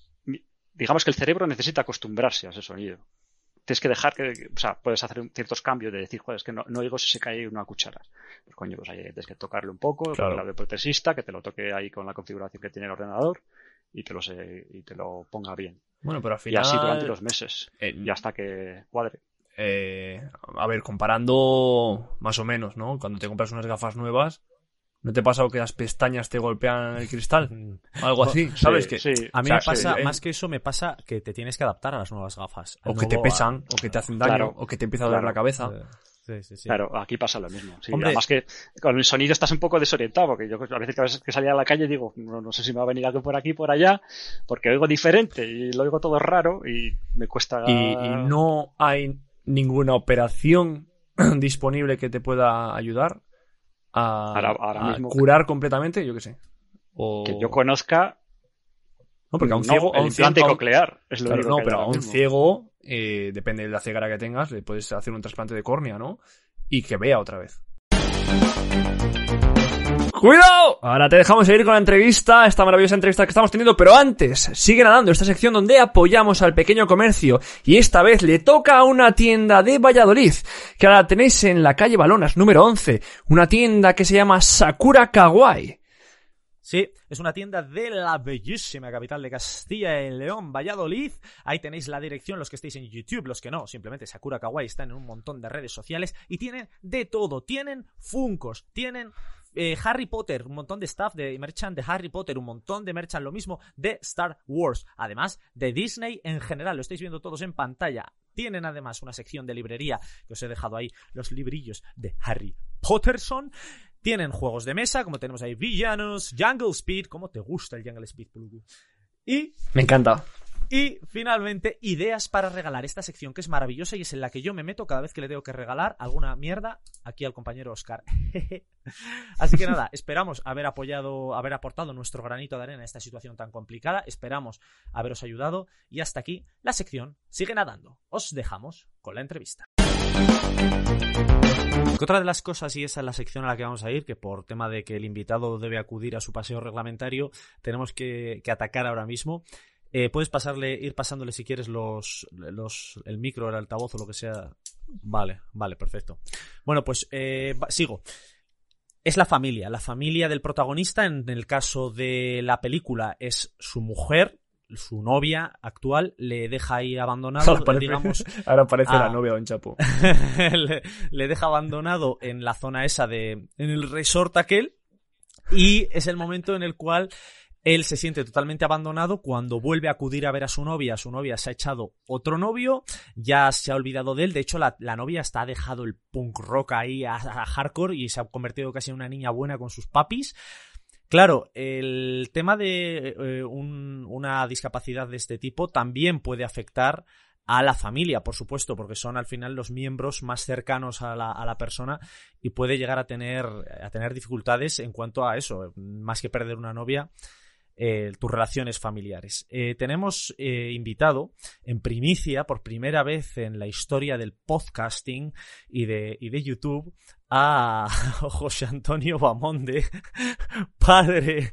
Digamos que el cerebro necesita acostumbrarse a ese sonido. Tienes que dejar que. O sea, puedes hacer ciertos cambios de decir, joder, es que no, no oigo si se cae una cuchara. Pues coño, pues ahí tienes que tocarle un poco, Claro. con el protesista, que te lo toque ahí con la configuración que tiene el ordenador y te lo, se, y te lo ponga bien. Bueno, pero al Y final... así durante los meses. eh, Y hasta que cuadre. eh, a ver, comparando más o menos, ¿no? Cuando te compras unas gafas nuevas, ¿no te pasa que las pestañas te golpean el cristal? <laughs> Algo así, ¿sabes? Sí, que, sí. A mí O sea, me pasa, sí, eh, más que eso, me pasa que te tienes que adaptar a las nuevas gafas. O que te pesan, o que te hacen daño, Claro. o que te empieza a doler Claro. la cabeza. Sí, sí, sí. Claro, aquí pasa lo mismo. Además que con el sonido estás un poco desorientado, porque yo a veces que, a veces que salía a la calle digo, no, no sé si me va a venir algo por aquí, por allá, porque oigo diferente y lo oigo todo raro y me cuesta. Y, y no hay ninguna operación <clears throat> disponible que te pueda ayudar a, Ahora- ahora a mismo- curar completamente, yo qué sé. O... Que yo conozca. No, porque a un no, ciego... a un ciego- coclear es lo Claro, único no, que pero a un mismo. ciego, eh, depende de la ceguera que tengas, le puedes hacer un trasplante de córnea, ¿no? Y que vea otra vez. ¡Cuidado! Ahora te dejamos ir con la entrevista, esta maravillosa entrevista que estamos teniendo, pero antes, sigue nadando esta sección donde apoyamos al pequeño comercio y esta vez le toca a una tienda de Valladolid, que ahora tenéis en la calle Balonas número 11, una tienda que se llama Sakura Kawaii. Sí, es una tienda de la bellísima capital de Castilla y León, Valladolid. Ahí tenéis la dirección, los que estéis en YouTube, los que no, simplemente Sakura Kawaii están en un montón de redes sociales y tienen de todo. Tienen Funcos, tienen eh, Harry Potter, un montón de stuff de merchant de Harry Potter, un montón de merchant, lo mismo de Star Wars, además de Disney en general, lo estáis viendo todos en pantalla. Tienen además una sección de librería que os he dejado ahí, los librillos de Harry Potterson. Tienen juegos de mesa, como tenemos ahí Villanos, Jungle Speed, ¿cómo te gusta el Jungle Speed, Puluku? Y Me encanta. y finalmente, ideas para regalar. Esta sección que es maravillosa y es en la que yo me meto cada vez que le tengo que regalar alguna mierda aquí al compañero Oscar. <laughs> Así que nada, <laughs> esperamos haber apoyado, haber aportado nuestro granito de arena a esta situación tan complicada. Esperamos haberos ayudado. Y hasta aquí la sección sigue nadando. Os dejamos con la entrevista. Otra de las cosas, y esa es la sección a la que vamos a ir, que por tema de que el invitado debe acudir a su paseo reglamentario, tenemos que, que atacar ahora mismo. Eh, puedes pasarle, ir pasándole si quieres los, los, el micro, el altavoz o lo que sea. Vale, vale, perfecto. Bueno, pues eh, sigo. Es la familia, la familia del protagonista. En el caso de la película es su mujer, su novia actual, le deja ahí abandonado, Ahora parece, digamos, <laughs> ahora parece la novia de Don Chapo. <laughs> le, le deja abandonado en la zona esa de. en el resort aquel. Y es el momento en el cual él se siente totalmente abandonado cuando vuelve a acudir a ver a su novia. Su novia se ha echado otro novio, ya se ha olvidado de él. De hecho, la, la novia hasta ha dejado el punk rock ahí a, a hardcore y se ha convertido casi en una niña buena con sus papis. Claro, el tema de eh, un- una discapacidad de este tipo también puede afectar a la familia, por supuesto, porque son al final los miembros más cercanos a la, a la persona y puede llegar a tener, a tener dificultades en cuanto a eso, más que perder una novia, eh, tus relaciones familiares. Eh, tenemos invitado en primicia, por primera vez en la historia del podcasting y de, y de YouTube, a <laughs> José Antonio Bamonde, <laughs> padre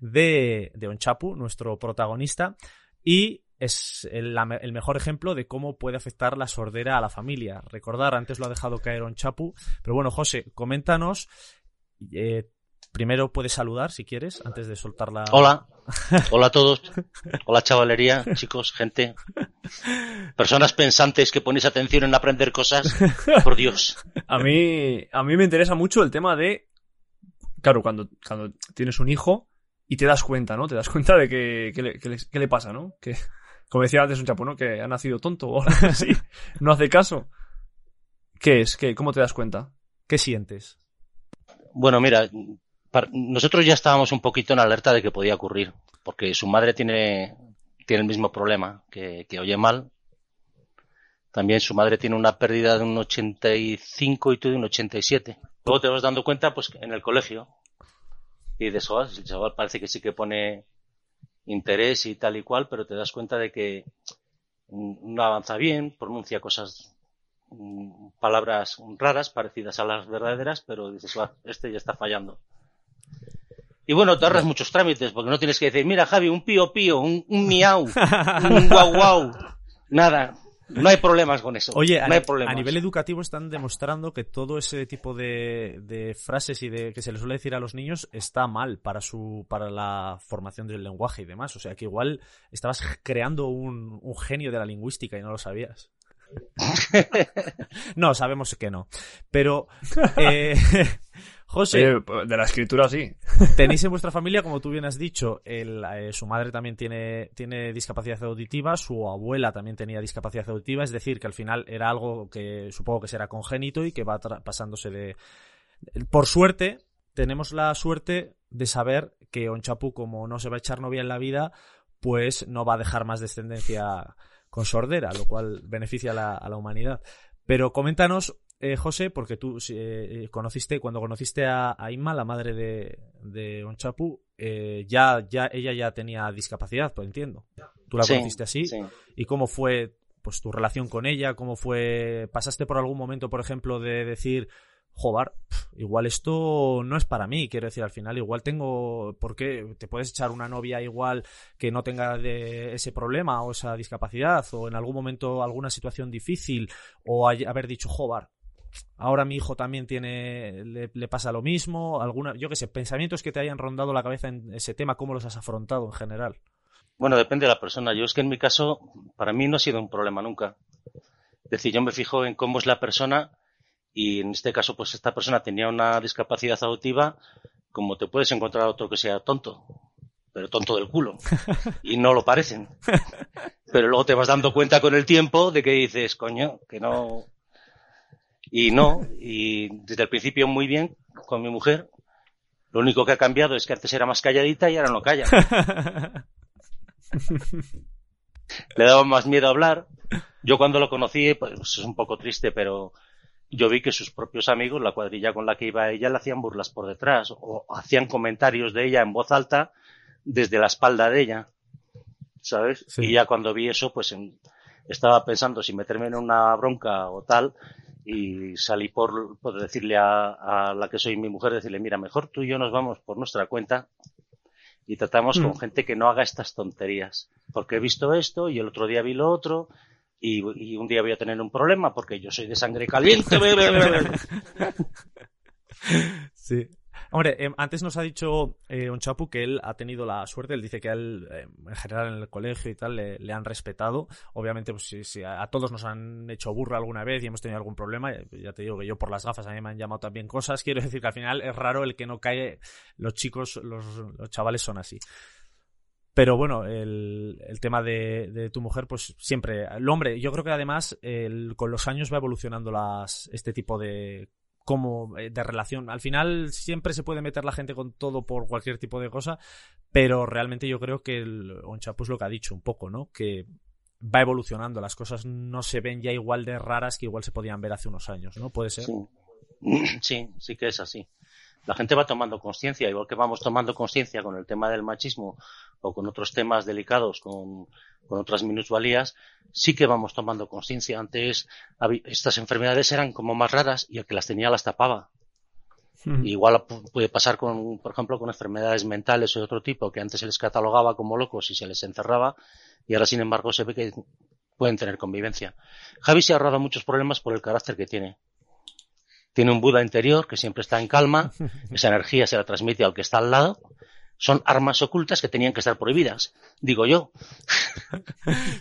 de, de Onchapu, nuestro protagonista, y es el, el mejor ejemplo de cómo puede afectar la sordera a la familia. Recordar, antes lo ha dejado caer un chapu, pero bueno, José, coméntanos. eh, primero puedes saludar si quieres, antes de soltar la. Hola, <laughs> hola a todos, hola chavalería, chicos, gente, personas pensantes que ponéis atención en aprender cosas, por Dios. A mí, a mí me interesa mucho el tema de, claro, cuando, cuando tienes un hijo y te das cuenta, ¿no? Te das cuenta de que, que le, que le- que le pasa, ¿no? Que, como decía antes un chapo, ¿no? Que ha nacido tonto o algo así, no hace caso. ¿Qué es? ¿Qué, ¿Cómo te das cuenta? ¿Qué sientes? Bueno, mira, nosotros ya estábamos un poquito en alerta de que podía ocurrir, porque su madre tiene, tiene el mismo problema, que, oye mal. También su madre tiene una pérdida de un 85 y tú de un 87. Luego te vas dando cuenta, pues, en el colegio. Y de eso, "Ah, el chaval parece que sí que pone interés y tal y cual, pero te das cuenta de que no avanza bien, pronuncia cosas, mm, palabras raras, parecidas a las verdaderas, pero dices, "Buah, este ya está fallando. Y bueno, te ahorras muchos trámites, porque no tienes que decir, mira Javi, un pío pío, un, un miau, <laughs> un guau guau. Nada, no hay problemas con eso. Oye, a, no hay problemas. a nivel educativo están demostrando que todo ese tipo de, de frases y de que se les suele decir a los niños está mal para su para la formación del lenguaje y demás. O sea que igual estabas creando un, un genio de la lingüística y no lo sabías. <laughs> no, sabemos que no. Pero, eh, <laughs> José, Oye, pues, de la escritura sí. <laughs> Tenéis en vuestra familia, como tú bien has dicho, el, eh, su madre también tiene, tiene discapacidad auditiva, su abuela también tenía discapacidad auditiva, es decir, que al final era algo que supongo que será congénito y que va pasándose de... Por suerte, tenemos la suerte de saber que Onchapu, como no se va a echar novia en la vida, pues no va a dejar más descendencia con sordera, lo cual beneficia a la, a la humanidad. Pero coméntanos, eh, José, porque tú eh, conociste, cuando conociste a, a Inma, la madre de, de Onchapu, eh, ya, ya, ella ya tenía discapacidad, pues entiendo. Tú la Sí, conociste así. sí. ¿Y cómo fue pues tu relación con ella? ¿Cómo fue? ¿Pasaste por algún momento, por ejemplo, de decir, joder, igual esto no es para mí? Quiero decir, al final, igual tengo. ¿Por qué? ¿Te puedes echar una novia igual que no tenga de ese problema o esa discapacidad? ¿O en algún momento alguna situación difícil? ¿O hay- haber dicho, joder, ahora mi hijo también tiene le, le pasa lo mismo alguna yo qué sé pensamientos que te hayan rondado la cabeza en ese tema cómo los has afrontado en general Bueno, depende de la persona. Yo es que en mi caso, para mí no ha sido un problema nunca. Es decir, yo me fijo en cómo es la persona y en este caso, pues esta persona tenía una discapacidad auditiva, como te puedes encontrar otro que sea tonto, pero tonto del culo. <laughs> Y no lo parecen. Pero luego te vas dando cuenta con el tiempo de que dices, coño, que no. Y no, y desde el principio muy bien con mi mujer. Lo único que ha cambiado es que antes era más calladita y ahora no calla. <laughs> le daba más miedo hablar. Yo cuando lo conocí, pues es un poco triste, pero yo vi que sus propios amigos, la cuadrilla con la que iba ella, le hacían burlas por detrás o hacían comentarios de ella en voz alta desde la espalda de ella, ¿sabes? Sí. Y ya cuando vi eso, pues en- estaba pensando si meterme en una bronca o tal y salí por, por decirle a, a la que soy mi mujer, decirle, mira, mejor tú y yo nos vamos por nuestra cuenta y tratamos con Mm. gente que no haga estas tonterías. Porque he visto esto y el otro día vi lo otro y, y un día voy a tener un problema porque yo soy de sangre caliente. <laughs> Sí. Hombre, eh, antes nos ha dicho eh, Onchapu que él ha tenido la suerte, él dice que él, eh, en general en el colegio y tal, le, han respetado. Obviamente, pues si, si a, todos nos han hecho burla alguna vez y hemos tenido algún problema, eh, ya te digo que yo por las gafas a mí me han llamado también cosas. <laughs> Quiero decir que al final es raro el que no cae, los chicos, los, chavales son así. Pero bueno, el, tema de, tu mujer, pues siempre. El hombre, yo creo que además con los años va evolucionando las, este tipo de como eh, de relación. Al final siempre se puede meter la gente con todo por cualquier tipo de cosa, pero realmente yo creo que el Onchapu es lo que ha dicho un poco, ¿no? Que va evolucionando, las cosas no se ven ya igual de raras que igual se podían ver hace unos años, ¿no? Puede ser. Sí. <clears throat> sí, sí que es así. La gente va tomando conciencia, igual que vamos tomando conciencia con el tema del machismo o con otros temas delicados, con, con otras minusvalías, sí que vamos tomando conciencia. Antes estas enfermedades eran como más raras y el que las tenía las tapaba. Mm. Igual pu- puede pasar con, por ejemplo, con enfermedades mentales o de otro tipo que antes se les catalogaba como locos y se les encerraba y ahora, sin embargo, se ve que pueden tener convivencia. Javi se ha ahorrado muchos problemas por el carácter que tiene. Tiene un Buda interior que siempre está en calma, <laughs> esa energía se la transmite al que está al lado. Son armas ocultas que tenían que estar prohibidas, digo yo. <laughs>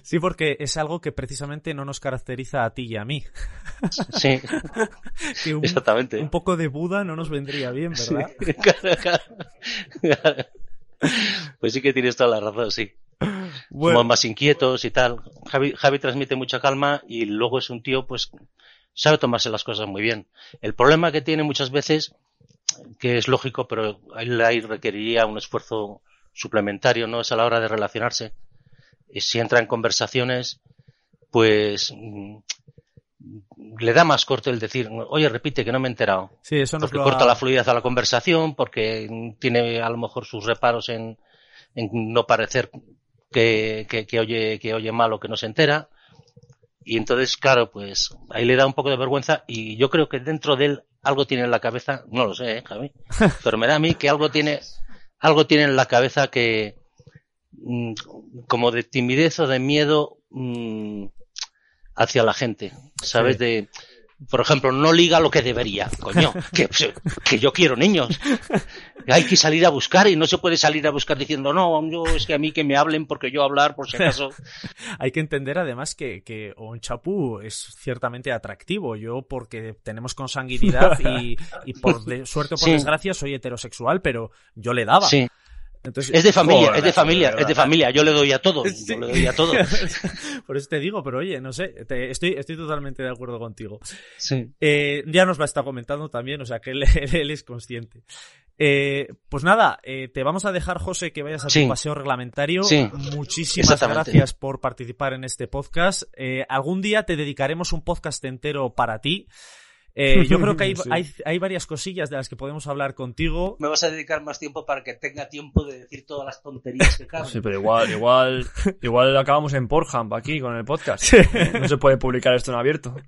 Sí, porque es algo que precisamente no nos caracteriza a ti y a mí. Sí, <laughs> Que un, exactamente. un poco de Buda no nos vendría bien, ¿verdad? Claro. Pues sí que tienes toda la razón, sí. Bueno, Somos más inquietos y tal. Javi, Javi transmite mucha calma y luego es un tío, pues, sabe tomarse las cosas muy bien. El problema que tiene muchas veces, que es lógico, pero ahí requeriría un esfuerzo suplementario, ¿no? Es a la hora de relacionarse. Y si entra en conversaciones, pues, mm, le da más corto el decir, oye, repite que no me he enterado sí, eso nos porque lo corta ha- la fluidez a la conversación, porque tiene a lo mejor sus reparos en, en no parecer que, que, que oye, que oye mal o que no se entera. Y entonces, claro, pues ahí le da un poco de vergüenza y yo creo que dentro de él algo tiene en la cabeza, no lo sé, ¿eh, Javi, <laughs> pero me da a mí que algo tiene, algo tiene en la cabeza que, mm, como de timidez o de miedo mm, hacia la gente, ¿sabes? Sí. De, por ejemplo, no liga lo que debería, coño, <laughs> que, que yo quiero niños. Hay que salir a buscar y no se puede salir a buscar diciendo, no, yo es que a mí que me hablen porque yo hablar por si acaso. <laughs> Hay que entender además que, que Onchapu es ciertamente atractivo. Yo, porque tenemos consanguinidad y, y por de- suerte o por Sí. desgracia soy heterosexual, pero yo le daba. Sí, Entonces, es de familia, Joder, es de familia, joder, es de familia. Yo le doy a todo, <laughs> Sí. yo le doy a todo. <laughs> Por eso te digo, pero oye, no sé, te- estoy, estoy totalmente de acuerdo contigo. Sí. Eh, ya nos lo está comentando también, o sea que <laughs> él, él es consciente. Eh, pues nada, eh, te vamos a dejar, José, que vayas a Sí. tu paseo reglamentario. Sí. Muchísimas gracias por participar en este podcast. Algún día te dedicaremos un podcast entero para ti. Eh, yo creo que hay, <laughs> Sí. hay, hay varias cosillas de las que podemos hablar contigo. Me vas a dedicar más tiempo para que tenga tiempo de decir todas las tonterías que caben. <laughs> Sí, pero igual, igual, igual acabamos en Pornhub aquí con el podcast. No se puede publicar esto en abierto. <laughs>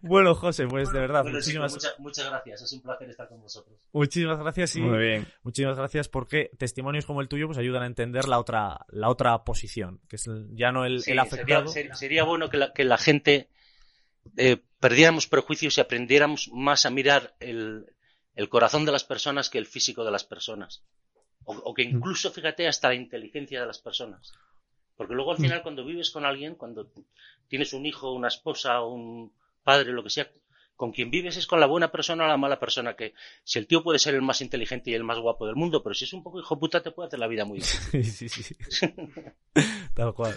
Bueno, José, pues de verdad, Bueno, muchísimas, muchas, muchas gracias, es un placer estar con vosotros. muchísimas gracias y Muy bien. muchísimas gracias porque testimonios como el tuyo pues ayudan a entender la otra, la otra posición, que es el- ya no el, Sí, el sería, afectado. ser- sería bueno que la, que la gente eh, perdiéramos prejuicios y aprendiéramos más a mirar el, el corazón de las personas que el físico de las personas. O, o que incluso, fíjate, hasta la inteligencia de las personas. Porque luego al final cuando vives con alguien, cuando tienes un hijo, una esposa, un padre, lo que sea, con quien vives es con la buena persona o la mala persona, que si el tío puede ser el más inteligente y el más guapo del mundo, pero si es un poco hijo puta te puede hacer la vida muy difícil. <laughs> Sí, sí, sí. Tal cual.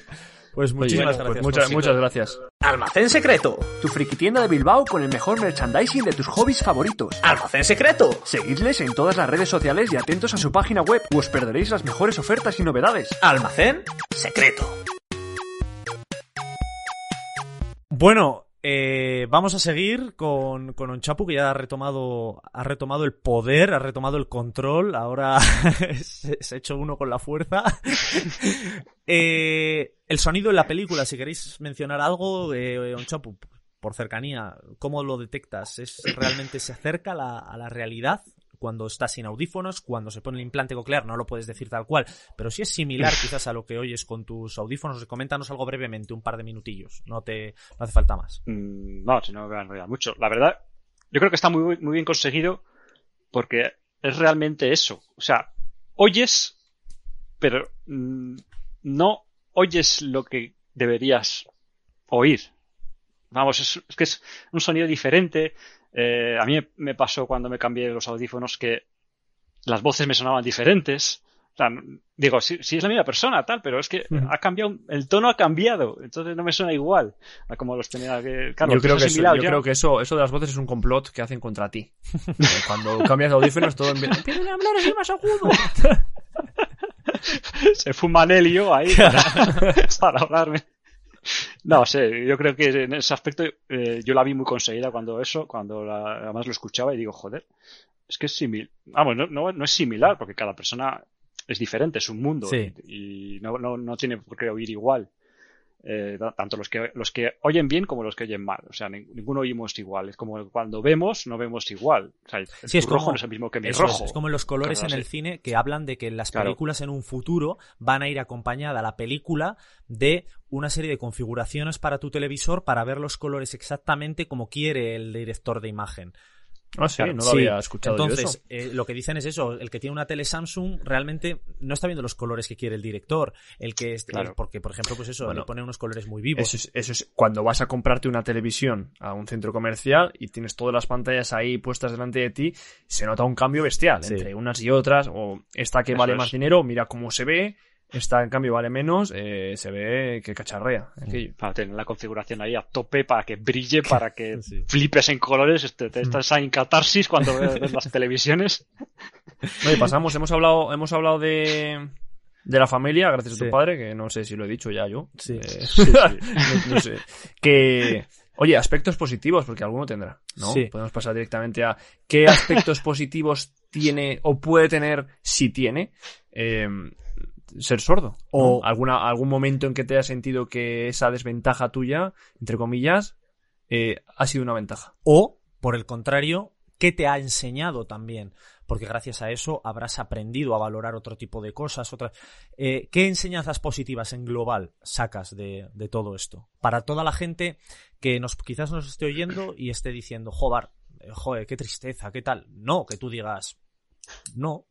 Pues Oye, muchísimas pues gracias. muchas, muchas gracias. Almacén Secreto, tu frikitienda de Bilbao con el mejor merchandising de tus hobbies favoritos. Almacén Secreto. Seguidles en todas las redes sociales y atentos a su página web, o os perderéis las mejores ofertas y novedades. Almacén Secreto. Bueno, eh, vamos a seguir con, con Onchapu, que ya ha retomado, ha retomado el poder, ha retomado el control, ahora <laughs> se, se ha hecho uno con la fuerza. <laughs> Eh, el sonido en la película, si queréis mencionar algo, eh, Onchapu, por cercanía, ¿cómo lo detectas? ¿Es realmente se acerca la, a la realidad? Cuando está sin audífonos, cuando se pone el implante coclear, no lo puedes decir tal cual, pero si es similar quizás a lo que oyes con tus audífonos, coméntanos algo brevemente, un par de minutillos, no te no hace falta más. Mm, No, si no me enrollar mucho. La verdad, yo creo que está muy, muy bien conseguido porque es realmente eso. O sea, oyes, pero mm, no oyes lo que deberías oír. Vamos, es, es que es un sonido diferente. Eh, a mí me- pasó cuando me cambié los audífonos que las voces me sonaban diferentes. O sea, n- digo, sí, sí es la misma persona, tal, pero es que ha cambiado, el tono ha cambiado, entonces no me suena igual a como los tenía que. Claro, yo creo, que, eso, yo creo que eso, eso de las voces es un complot que hacen contra ti. Eh, Cuando cambias de audífonos todo empieza... A hablar así más agudo. <laughs> se fuma helio ahí <laughs> para, para hablarme. No sé, yo creo que en ese aspecto eh, yo la vi muy conseguida cuando eso, cuando la- además lo escuchaba y digo, joder, es que es similar. Vamos, no, no, no es similar porque cada persona es diferente, es un mundo Sí. y, y no, no, no tiene por qué oír igual. Eh, tanto los que, los que oyen bien como los que oyen mal. O sea, nin- ninguno oímos igual. Es como cuando vemos, no vemos igual. O sea, Sí, es rojo como- no es el mismo que mi es, rojo. es como los colores en el cine que hablan de que las Claro. películas en un futuro van a ir acompañada la película de una serie de configuraciones para tu televisor para ver los colores exactamente como quiere el director de imagen. Ah, sí, Claro, no lo Sí, había escuchado yo Entonces, eso. eh, lo que dicen es eso, el que tiene una tele Samsung realmente no está viendo los colores que quiere el director, el que es, Claro. el- porque por ejemplo, pues eso, Bueno, le pone unos colores muy vivos. Eso es, eso es cuando vas a comprarte una televisión a un centro comercial y tienes todas las pantallas ahí puestas delante de ti, se nota un cambio bestial Sí. entre unas y otras. O esta que Eso vale es. más dinero, mira cómo se ve. Esta en cambio vale menos, eh, se ve que cacharrea. aquello. Para tener la configuración ahí a tope, para que brille, para que <laughs> Sí. flipes en colores. Este, te estás en catarsis cuando ves, ves las <laughs> televisiones. No, y pasamos, hemos hablado, hemos hablado de, de la familia, gracias a tu padre, que no sé si lo he dicho ya yo. Sí. Eh, <laughs> no, no sé. Que, oye, aspectos positivos, porque alguno tendrá, ¿no? Sí. Podemos pasar directamente a qué aspectos positivos tiene o puede tener, si tiene, eh, ser sordo. O- alguna, algún momento en que te hayas sentido que esa desventaja tuya, entre comillas, eh, ha sido una ventaja. O, por el contrario, ¿qué te ha enseñado también? Porque gracias a eso habrás aprendido a valorar otro tipo de cosas. Otras... Eh, ¿Qué enseñanzas positivas en global sacas de, de todo esto? Para toda la gente que nos, quizás nos esté oyendo y esté diciendo, joder, eh, joder, qué tristeza, qué tal. No, que tú digas, no,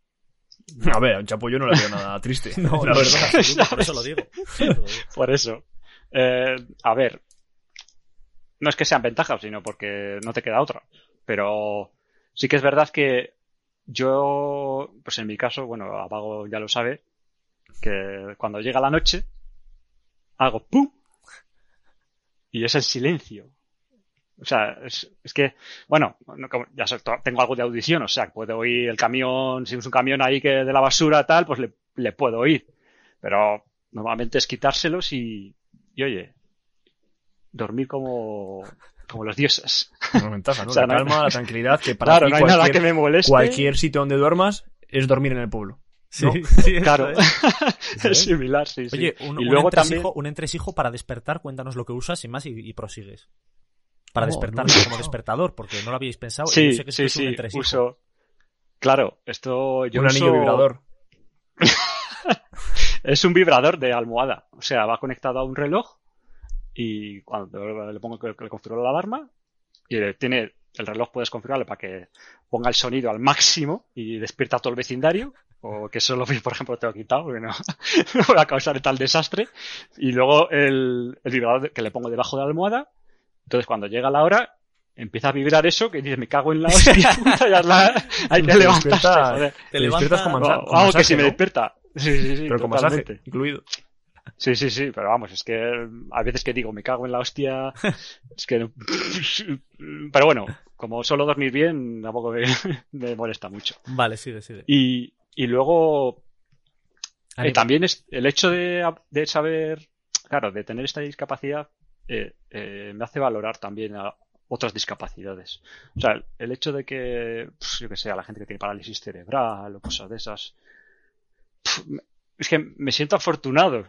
A ver, a un chapo yo no le veo nada triste. <laughs> no, la no, verdad. en absoluto, por eso lo digo. <laughs> Por eso lo digo. Por eso. Eh, a ver. No es que sean ventajas, sino porque no te queda otra. Pero sí que es verdad que yo, pues en mi caso, bueno, Apago ya lo sabe, que cuando llega la noche, hago ¡pum! Y es el silencio. O sea, es, es que, bueno, no, ya tengo algo de audición, o sea, puedo oír el camión, si es un camión ahí que de la basura tal, pues le, le puedo oír. Pero normalmente es quitárselos y, y oye, dormir como, como los dioses. Una ventaja, ¿no? <laughs> O sea, la no- calma, la tranquilidad, que para Claro, ti no hay nada que me moleste. cualquier sitio donde duermas es dormir en el pueblo. Sí, ¿no? <laughs> sí, Claro, es. <laughs> es similar, sí, sí. Oye, un, y un entresijo, también, un entresijo para despertar, cuéntanos lo que usas sin más y, y prosigues. Para Oh, despertar no. como despertador, porque no lo habíais pensado. y sí, yo sé que sí, es un sí, uso, claro, esto yo un anillo uso- vibrador. <laughs> es un vibrador de almohada, o sea, va conectado a un reloj y cuando le pongo que, le configuro la alarma y le- tiene el reloj puedes configurarle para que ponga el sonido al máximo y despierta a todo el vecindario o que eso lo por ejemplo te lo he quitado porque no, <laughs> no va a causar tal desastre y luego el, el vibrador que le pongo debajo de la almohada entonces cuando llega la hora empieza a vibrar eso que dices me cago en la hostia <laughs> puta, ya la- hay que Te levantarse despierta- joder. Te despiertas con, que si me ¿no? despierta sí, sí, sí, Pero con masaje incluido. Sí, sí, sí, pero vamos, es que a veces que digo, me cago en la hostia, <laughs> es que... Pero bueno, como solo dormir bien, tampoco me, <laughs> me molesta mucho. Vale, sigue, sigue. Y, y luego, eh, también es el hecho de, de saber, claro, de tener esta discapacidad, eh, eh, me hace valorar también a otras discapacidades. O sea, el, hecho de que, pues, yo que sé, a la gente que tiene parálisis cerebral o cosas de esas, es que me siento afortunado.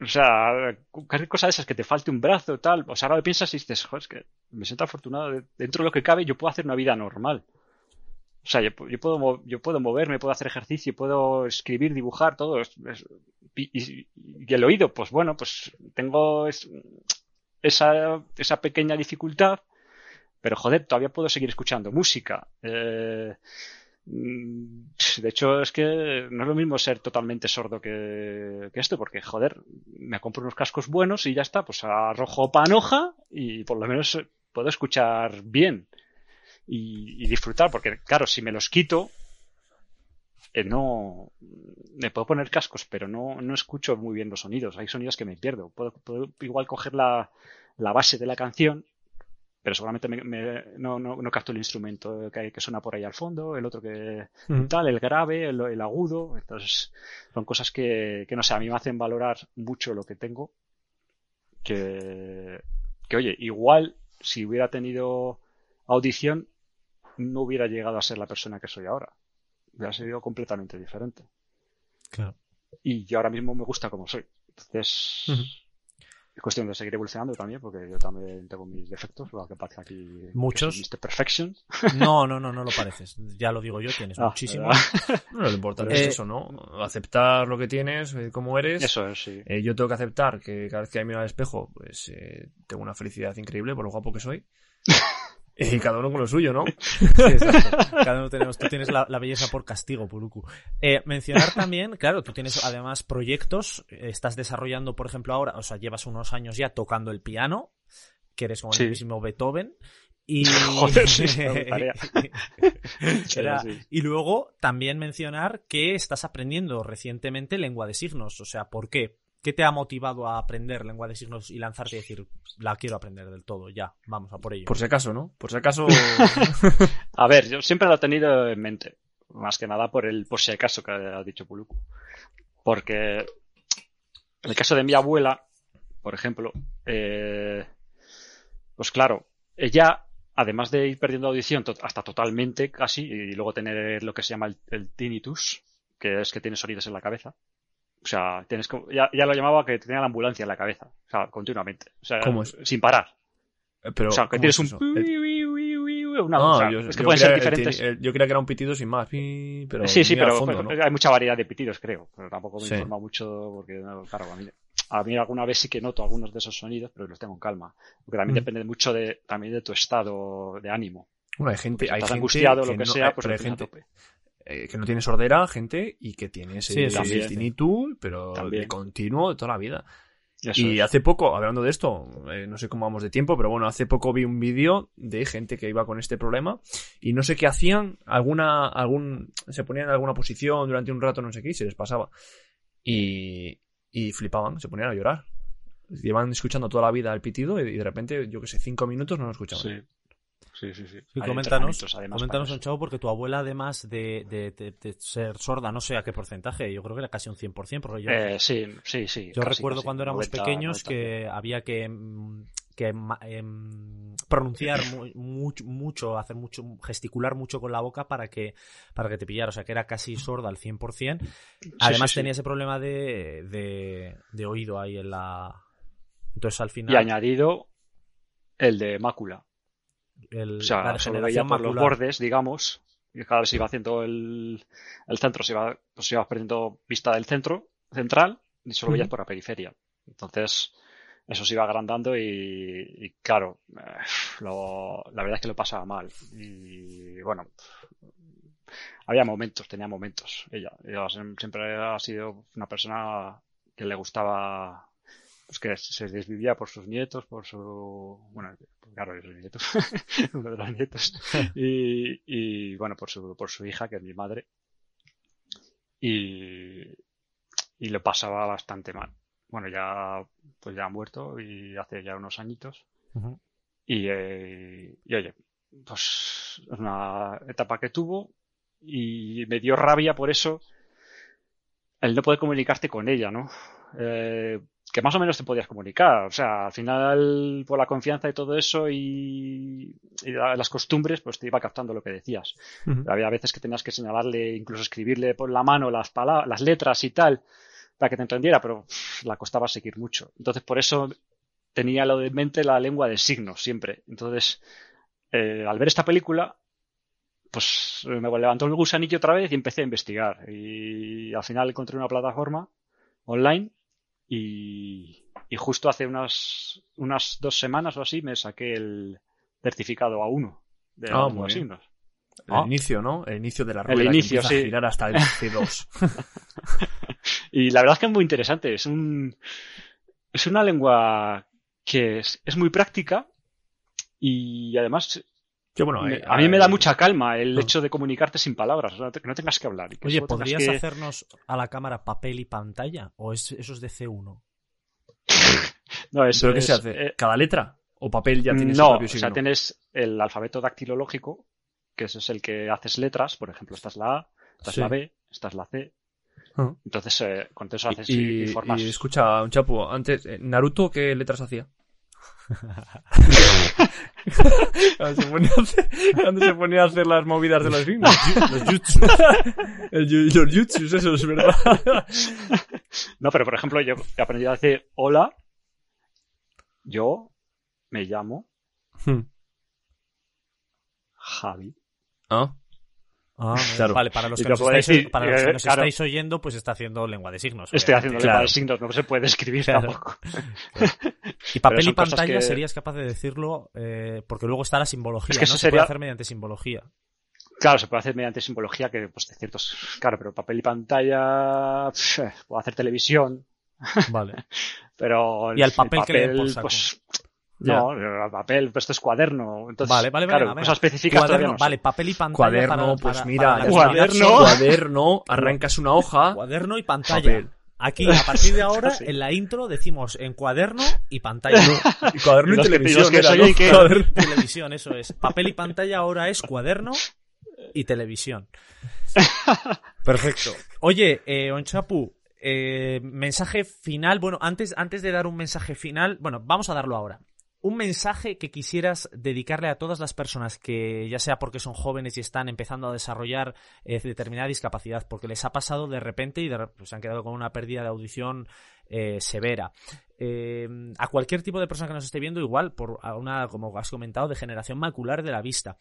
O sea, cualquier cosa de esas, que te falte un brazo tal, pues ahora lo piensas y dices, joder, es que me siento afortunado. de- Dentro de lo que cabe, yo puedo hacer una vida normal. O sea, yo, yo puedo, yo puedo moverme, puedo hacer ejercicio, puedo escribir, dibujar, todo. y, el oído, pues bueno, pues tengo esa, esa pequeña dificultad, pero joder, todavía puedo seguir escuchando música. Eh, mm, de hecho, es que no es lo mismo ser totalmente sordo que, que esto, porque joder, me compro unos cascos buenos y ya está, pues arrojo panoja y por lo menos puedo escuchar bien y, y disfrutar, porque claro, si me los quito, eh, no me puedo poner cascos, pero no, no escucho muy bien los sonidos. Hay sonidos que me pierdo. Puedo, puedo igual coger la, la base de la canción, pero seguramente me- me- no, no, no capto el instrumento que, que suena por ahí al fondo, el otro que tal, el grave, el, el agudo. Entonces, son cosas que, que no sé, a mí me hacen valorar mucho lo que tengo. Que, que oye, igual si hubiera tenido audición, no hubiera llegado a ser la persona que soy ahora. Hubiera sido completamente diferente. Claro. Y yo ahora mismo me gusta como soy. Entonces. Es cuestión de seguir evolucionando también, porque yo también tengo mis defectos, lo que pasa aquí. Muchos. soy Mr. Perfection. No, no, no, no lo <laughs> pareces. Ya lo digo yo, tienes Ah, muchísimos. Bueno, lo importante Eh, es eso, ¿no? Aceptar lo que tienes, eh, cómo eres. Eso es, sí. Eh, yo tengo que aceptar que cada vez que me miro al espejo, pues eh, tengo una felicidad increíble por lo guapo que soy. <laughs> <laughs> y cada uno con lo suyo, ¿no? Sí, <laughs> exacto. Cada uno tenemos, tú tienes la, la belleza por castigo, Puruku. Eh, mencionar también, claro, tú tienes además proyectos, estás desarrollando, por ejemplo, ahora, o sea, llevas unos años ya tocando el piano, que eres como Sí. el mismo Beethoven. Y... <laughs> Joder, sí. Era-. Y luego también mencionar que estás aprendiendo recientemente lengua de signos. O sea, ¿por qué? ¿Qué te ha motivado a aprender lengua de signos y lanzarte y decir, la quiero aprender del todo, ya, vamos a por ello? Por si acaso, ¿no? Por si acaso. <laughs> <laughs> A ver, yo siempre lo he tenido en mente. Más que nada por el por si acaso que ha dicho Puluku. Porque en el caso de mi abuela, por ejemplo, eh, pues claro, ella, además de ir perdiendo audición to- hasta totalmente casi, y luego tener lo que se llama el, el tinnitus, que es que tiene sonidos en la cabeza. O sea, tienes como, ya, ya lo llamaba que tenía la ambulancia en la cabeza, o sea, continuamente. O sea, ¿Cómo es? sin parar. Pero, o sea, que ¿cómo tienes es un... El- Una, o sea, yo, es que pueden ser diferentes. el- yo creía que era un pitido sin más. Pero sí, sí, pero fondo, ¿no? hay mucha variedad de pitidos, creo. Pero tampoco me Sí. informa mucho porque, no, claro, a mí, a mí alguna vez sí que noto algunos de esos sonidos, pero los tengo en calma. Porque también Mm. depende mucho de, también de tu estado de ánimo. Bueno, hay gente, Si hay estás gente angustiado o lo que no- sea, pues hay gente. Eh, que no tiene sordera, gente, y que tiene ese, Sí, ese también. tinnitus, pero También. de continuo de toda la vida. Eso Y es. hace poco, hablando de esto, eh, no sé cómo vamos de tiempo, pero bueno, hace poco vi un vídeo de gente que iba con este problema y no sé qué hacían, alguna, algún, se ponían en alguna posición durante un rato, no sé qué, y se les pasaba. Y, y flipaban, se ponían a llorar. Llevan escuchando toda la vida el pitido y de repente, yo que sé, cinco minutos no lo escuchaban. Sí. Sí, sí, sí. Coméntanos, además, coméntanos, un chavo, porque tu abuela, además de, de- de- de ser sorda, no sé a qué porcentaje, yo creo que era casi un 100%, porque yo. Eh, sí, sí, sí. yo casi, recuerdo casi. cuando éramos 90, pequeños 90. que había que, mm, que em, pronunciar mu- mucho, mucho, hacer mucho, gesticular mucho con la boca para que, para que te pillara, o sea que era casi sorda al 100%. Además sí, sí. tenía ese problema de, de, de oído ahí en la... Entonces al final... Y añadido el de mácula. El- O sea, la degeneración por los bordes, digamos, y cada vez se iba haciendo el, el centro, se iba, pues se iba perdiendo vista del centro central y solo veías por la periferia. Entonces, eso se iba agrandando y, y claro, eh, lo- la verdad es que lo pasaba mal. Y bueno, había momentos, tenía momentos. Ella, ella siem- siempre ha sido una persona que le gustaba pues que se desvivía por sus nietos, por su, bueno, claro, es nieto, uno <laughs> de los nietos, <laughs> y, y bueno, por su, por su hija, que es mi madre, y, y lo pasaba bastante mal. Bueno, ya, pues ya ha muerto y hace ya unos añitos, y, eh, y oye, pues es una etapa que tuvo y me dio rabia por eso el no poder comunicarte con ella, ¿no? Eh, que más o menos te podías comunicar, o sea, al final por la confianza y todo eso y, y la- las costumbres, pues te iba captando lo que decías. Había veces que tenías que señalarle, incluso escribirle por la mano las palabras, las letras y tal, para que te entendiera, pero pff, la costaba seguir mucho. Entonces, por eso tenía lo de mente la lengua de signos siempre. Entonces, eh, al ver esta película, pues me levantó el gusanillo otra vez y empecé a investigar. Y al final encontré una plataforma online y, y justo hace unas, unas dos semanas o así me saqué el certificado A1 de de bien. signos. El Ah. inicio, ¿no? El inicio de la El rueda inicio, que sí. a girar hasta el C2. <laughs> Y la verdad es que es muy interesante. Es un es una lengua que es, es muy práctica y además Bueno, eh, a mí me da eh, mucha calma el no. hecho de comunicarte sin palabras, que no tengas que hablar. que Oye, ¿podrías que- hacernos a la cámara papel y pantalla? ¿O es, eso es de C1? <laughs> No, eso ¿Pero qué se hace? eh, ¿Cada letra? ¿O papel ya tiene su no, o sea, tienes el alfabeto dactilológico, que ese es el que haces letras, por ejemplo, esta es la A, esta Sí. es la B, esta es la C. Ah. Entonces, eh, con eso haces y, Y, y formas. y escucha, un chapo, antes, ¿Naruto qué letras hacía? Cuando se ponía a hacer, cuando se ponía a hacer las movidas de los <laughs> signos. Los jutsus. El los jutsus, eso es verdad. No, pero por ejemplo, yo he aprendido a decir hola Yo me llamo Hmm. Javi. Ah, Ah, Claro. Vale, para los Y que, nos estáis, decir, para los que eh, nos claro. estáis oyendo, pues está haciendo lengua de signos. Estoy haciendo claro. para signos, no se puede escribir Claro. tampoco. <laughs> <laughs> Y papel y pantalla que- serías capaz de decirlo, eh, porque luego está la simbología, Es que ¿no? eso Se puede hacer mediante simbología. Claro, se puede hacer mediante simbología que, pues, de ciertos. Claro, pero papel y pantalla. Puedo hacer televisión, Vale. <laughs> pero. Y al el papel que le pues. Ya. No, papel, pues esto es cuaderno. Entonces, Vale, vale, claro, cosas específicas todavía Cuaderno, no vale, papel y pantalla. cuaderno, para- pues para- mira, para Cuaderno. cuaderno, arrancas una hoja. Cuaderno y pantalla. Papel. Aquí, a partir de <laughs> ahora, Sí. en la intro decimos en cuaderno y pantalla. Y cuaderno Y y los que- televisión. los que era, se ¿no? oyen que- Cuaderno. <laughs> televisión, eso es. Papel y pantalla ahora es cuaderno y televisión. Perfecto. Oye, eh, Onchapu, eh, mensaje final. Bueno, antes, antes de dar un mensaje final, bueno, vamos a darlo ahora. Un mensaje que quisieras dedicarle a todas las personas que, ya sea porque son jóvenes y están empezando a desarrollar eh, determinada discapacidad, porque les ha pasado de repente y de, re- se han quedado con una pérdida de audición eh, severa. Eh, a cualquier tipo de persona que nos esté viendo, igual por a una, como has comentado, degeneración macular de la vista.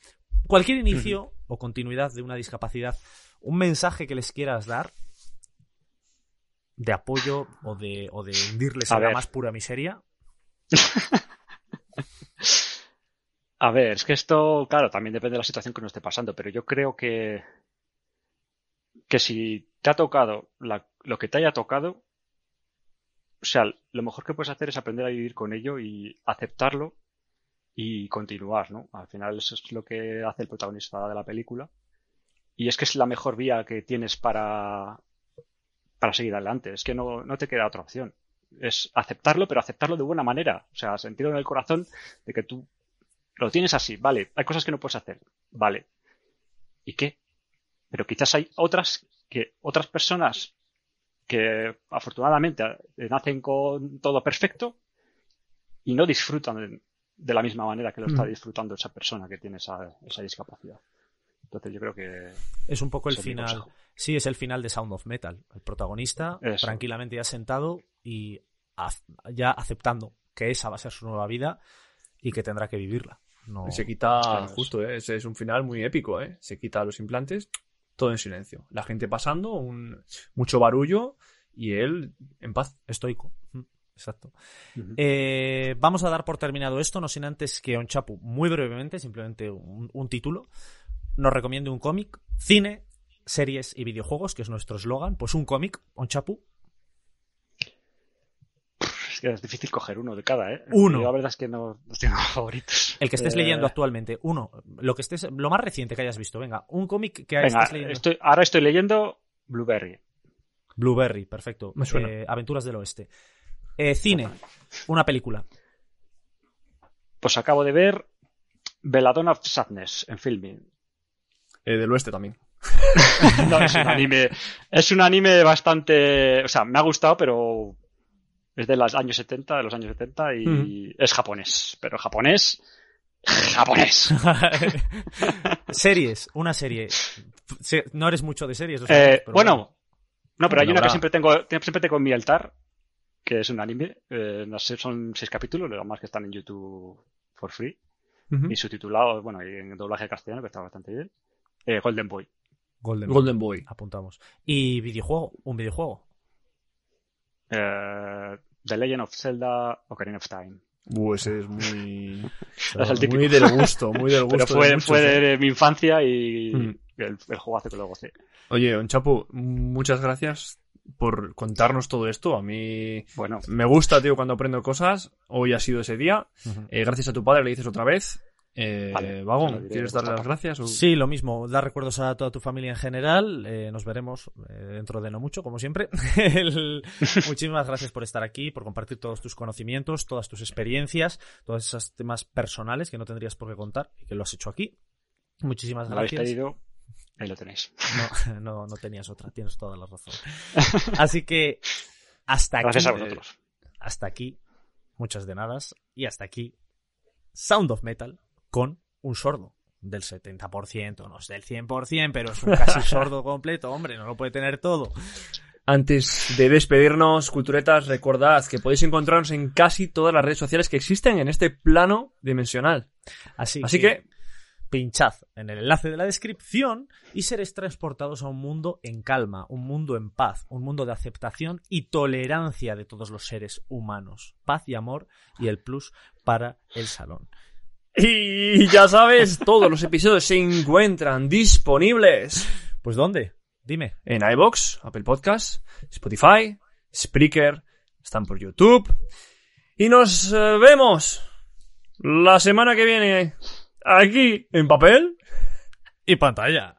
Cualquier inicio o continuidad de una discapacidad, un mensaje que les quieras dar de apoyo o de, o de hundirles A la más pura miseria. <laughs> A ver, es que esto, claro, también depende de la situación que uno esté pasando, pero yo creo que, que si te ha tocado lo que te haya tocado, o sea, lo mejor que puedes hacer es aprender a vivir con ello y aceptarlo y continuar, ¿no? Al final eso es lo que hace el protagonista de la película. Y es que es la mejor vía que tienes para, para seguir adelante. Es que no, no te queda otra opción. Es aceptarlo, pero aceptarlo de buena manera. O sea, sentirlo en el corazón de que tú lo tienes así, vale, hay cosas que no puedes hacer, vale. ¿Y qué? Pero quizás hay otras que otras personas que afortunadamente nacen con todo perfecto y no disfrutan de, la misma manera que lo está Mm. disfrutando esa persona que tiene esa, esa discapacidad. Entonces yo creo que Es un poco el final. Sí, es el final de Sound of Metal. El protagonista Eso. tranquilamente ya sentado y ya aceptando que esa va a ser su nueva vida y que tendrá que vivirla. No... Se quita, Claro, justo, ¿eh? Ese es un final muy épico, ¿eh? Se quita los implantes, todo en silencio. La gente pasando, un, mucho barullo y él en paz. Estoico. Mm, Exacto. Eh, vamos a dar por terminado esto, no sin antes que Onchapu, muy brevemente, simplemente un, un título, nos recomiende un cómic, cine, series y videojuegos, que es nuestro eslogan. Pues un cómic, Onchapu. Es que es difícil coger uno de cada, ¿eh? Uno. Yo la verdad es que no, no tengo <laughs> favoritos. El que estés Eh, leyendo actualmente. Uno, lo que estés, lo más reciente que hayas visto. Venga, un cómic que Venga, estés leyendo. estoy, ahora estoy leyendo Blueberry. Blueberry, perfecto. Me suena. Eh, Aventuras del Oeste. Eh, cine, una película. Pues acabo de ver Belladonna of Sadness en filming. Eh, del oeste también. <laughs> No, es un anime. Es un anime bastante. O sea, me ha gustado, pero es de los años 70, de los años 70 y es japonés. Pero japonés. Japonés. <laughs> series, una serie. Se- No eres mucho de series. lo sabemos, Eh, pero bueno, no, pero hay una que siempre tengo, siempre tengo en mi altar, que es un anime. eh, no sé, son seis capítulos, lo más que están en YouTube for free. Y subtitulado, bueno, y en doblaje castellano, que está bastante bien. Eh, Golden Boy. Golden, Golden Boy. Apuntamos. Y videojuego, un videojuego. Eh, The Legend of Zelda Ocarina of Time. Uh, ese es muy. <laughs> Muy del gusto, muy del <laughs> gusto. Pero de fue, muchos, fue ¿eh? de mi infancia y Mm. el, el juego hace que lo gocé. Oye, Don Chapo, muchas gracias por contarnos todo esto. A mí Bueno, me gusta, tío, cuando aprendo cosas. Hoy ha sido ese día. Eh, gracias a tu padre le dices otra vez. Eh, Vale, Vagón, diré ¿quieres darle las gracias? o- Sí, lo mismo. Dar recuerdos a toda tu familia en general. Eh, nos veremos eh, dentro de no mucho, como siempre. <laughs> El- <laughs> Muchísimas gracias por estar aquí, por compartir todos tus conocimientos, todas tus experiencias, todos esos temas personales que no tendrías por qué contar y que lo has hecho aquí. Muchísimas lo habéis gracias. pedido, ahí lo tenéis. No, <laughs> no, no tenías otra, tienes toda la razón. Así que hasta aquí, Gracias a vosotros. hasta aquí, muchas de nada, y hasta aquí Sound of Metal con un sordo del 70%, no es del 100%, pero es un casi <laughs> sordo completo, hombre, no lo puede tener todo. Antes de despedirnos, culturetas, recordad que podéis encontrarnos en casi todas las redes sociales que existen en este plano dimensional. Así, Así que, pinchad en el enlace de la descripción y seréis transportados a un mundo en calma, un mundo en paz, un mundo de aceptación y tolerancia de todos los seres humanos. Paz y amor y el plus para el salón. Y ya sabes, todos los episodios se encuentran disponibles Pues ¿dónde? Dime. en iBox, Apple Podcasts, Spotify, Spreaker, están por YouTube. Y nos eh, vemos la semana que viene aquí en papel. Y pantalla.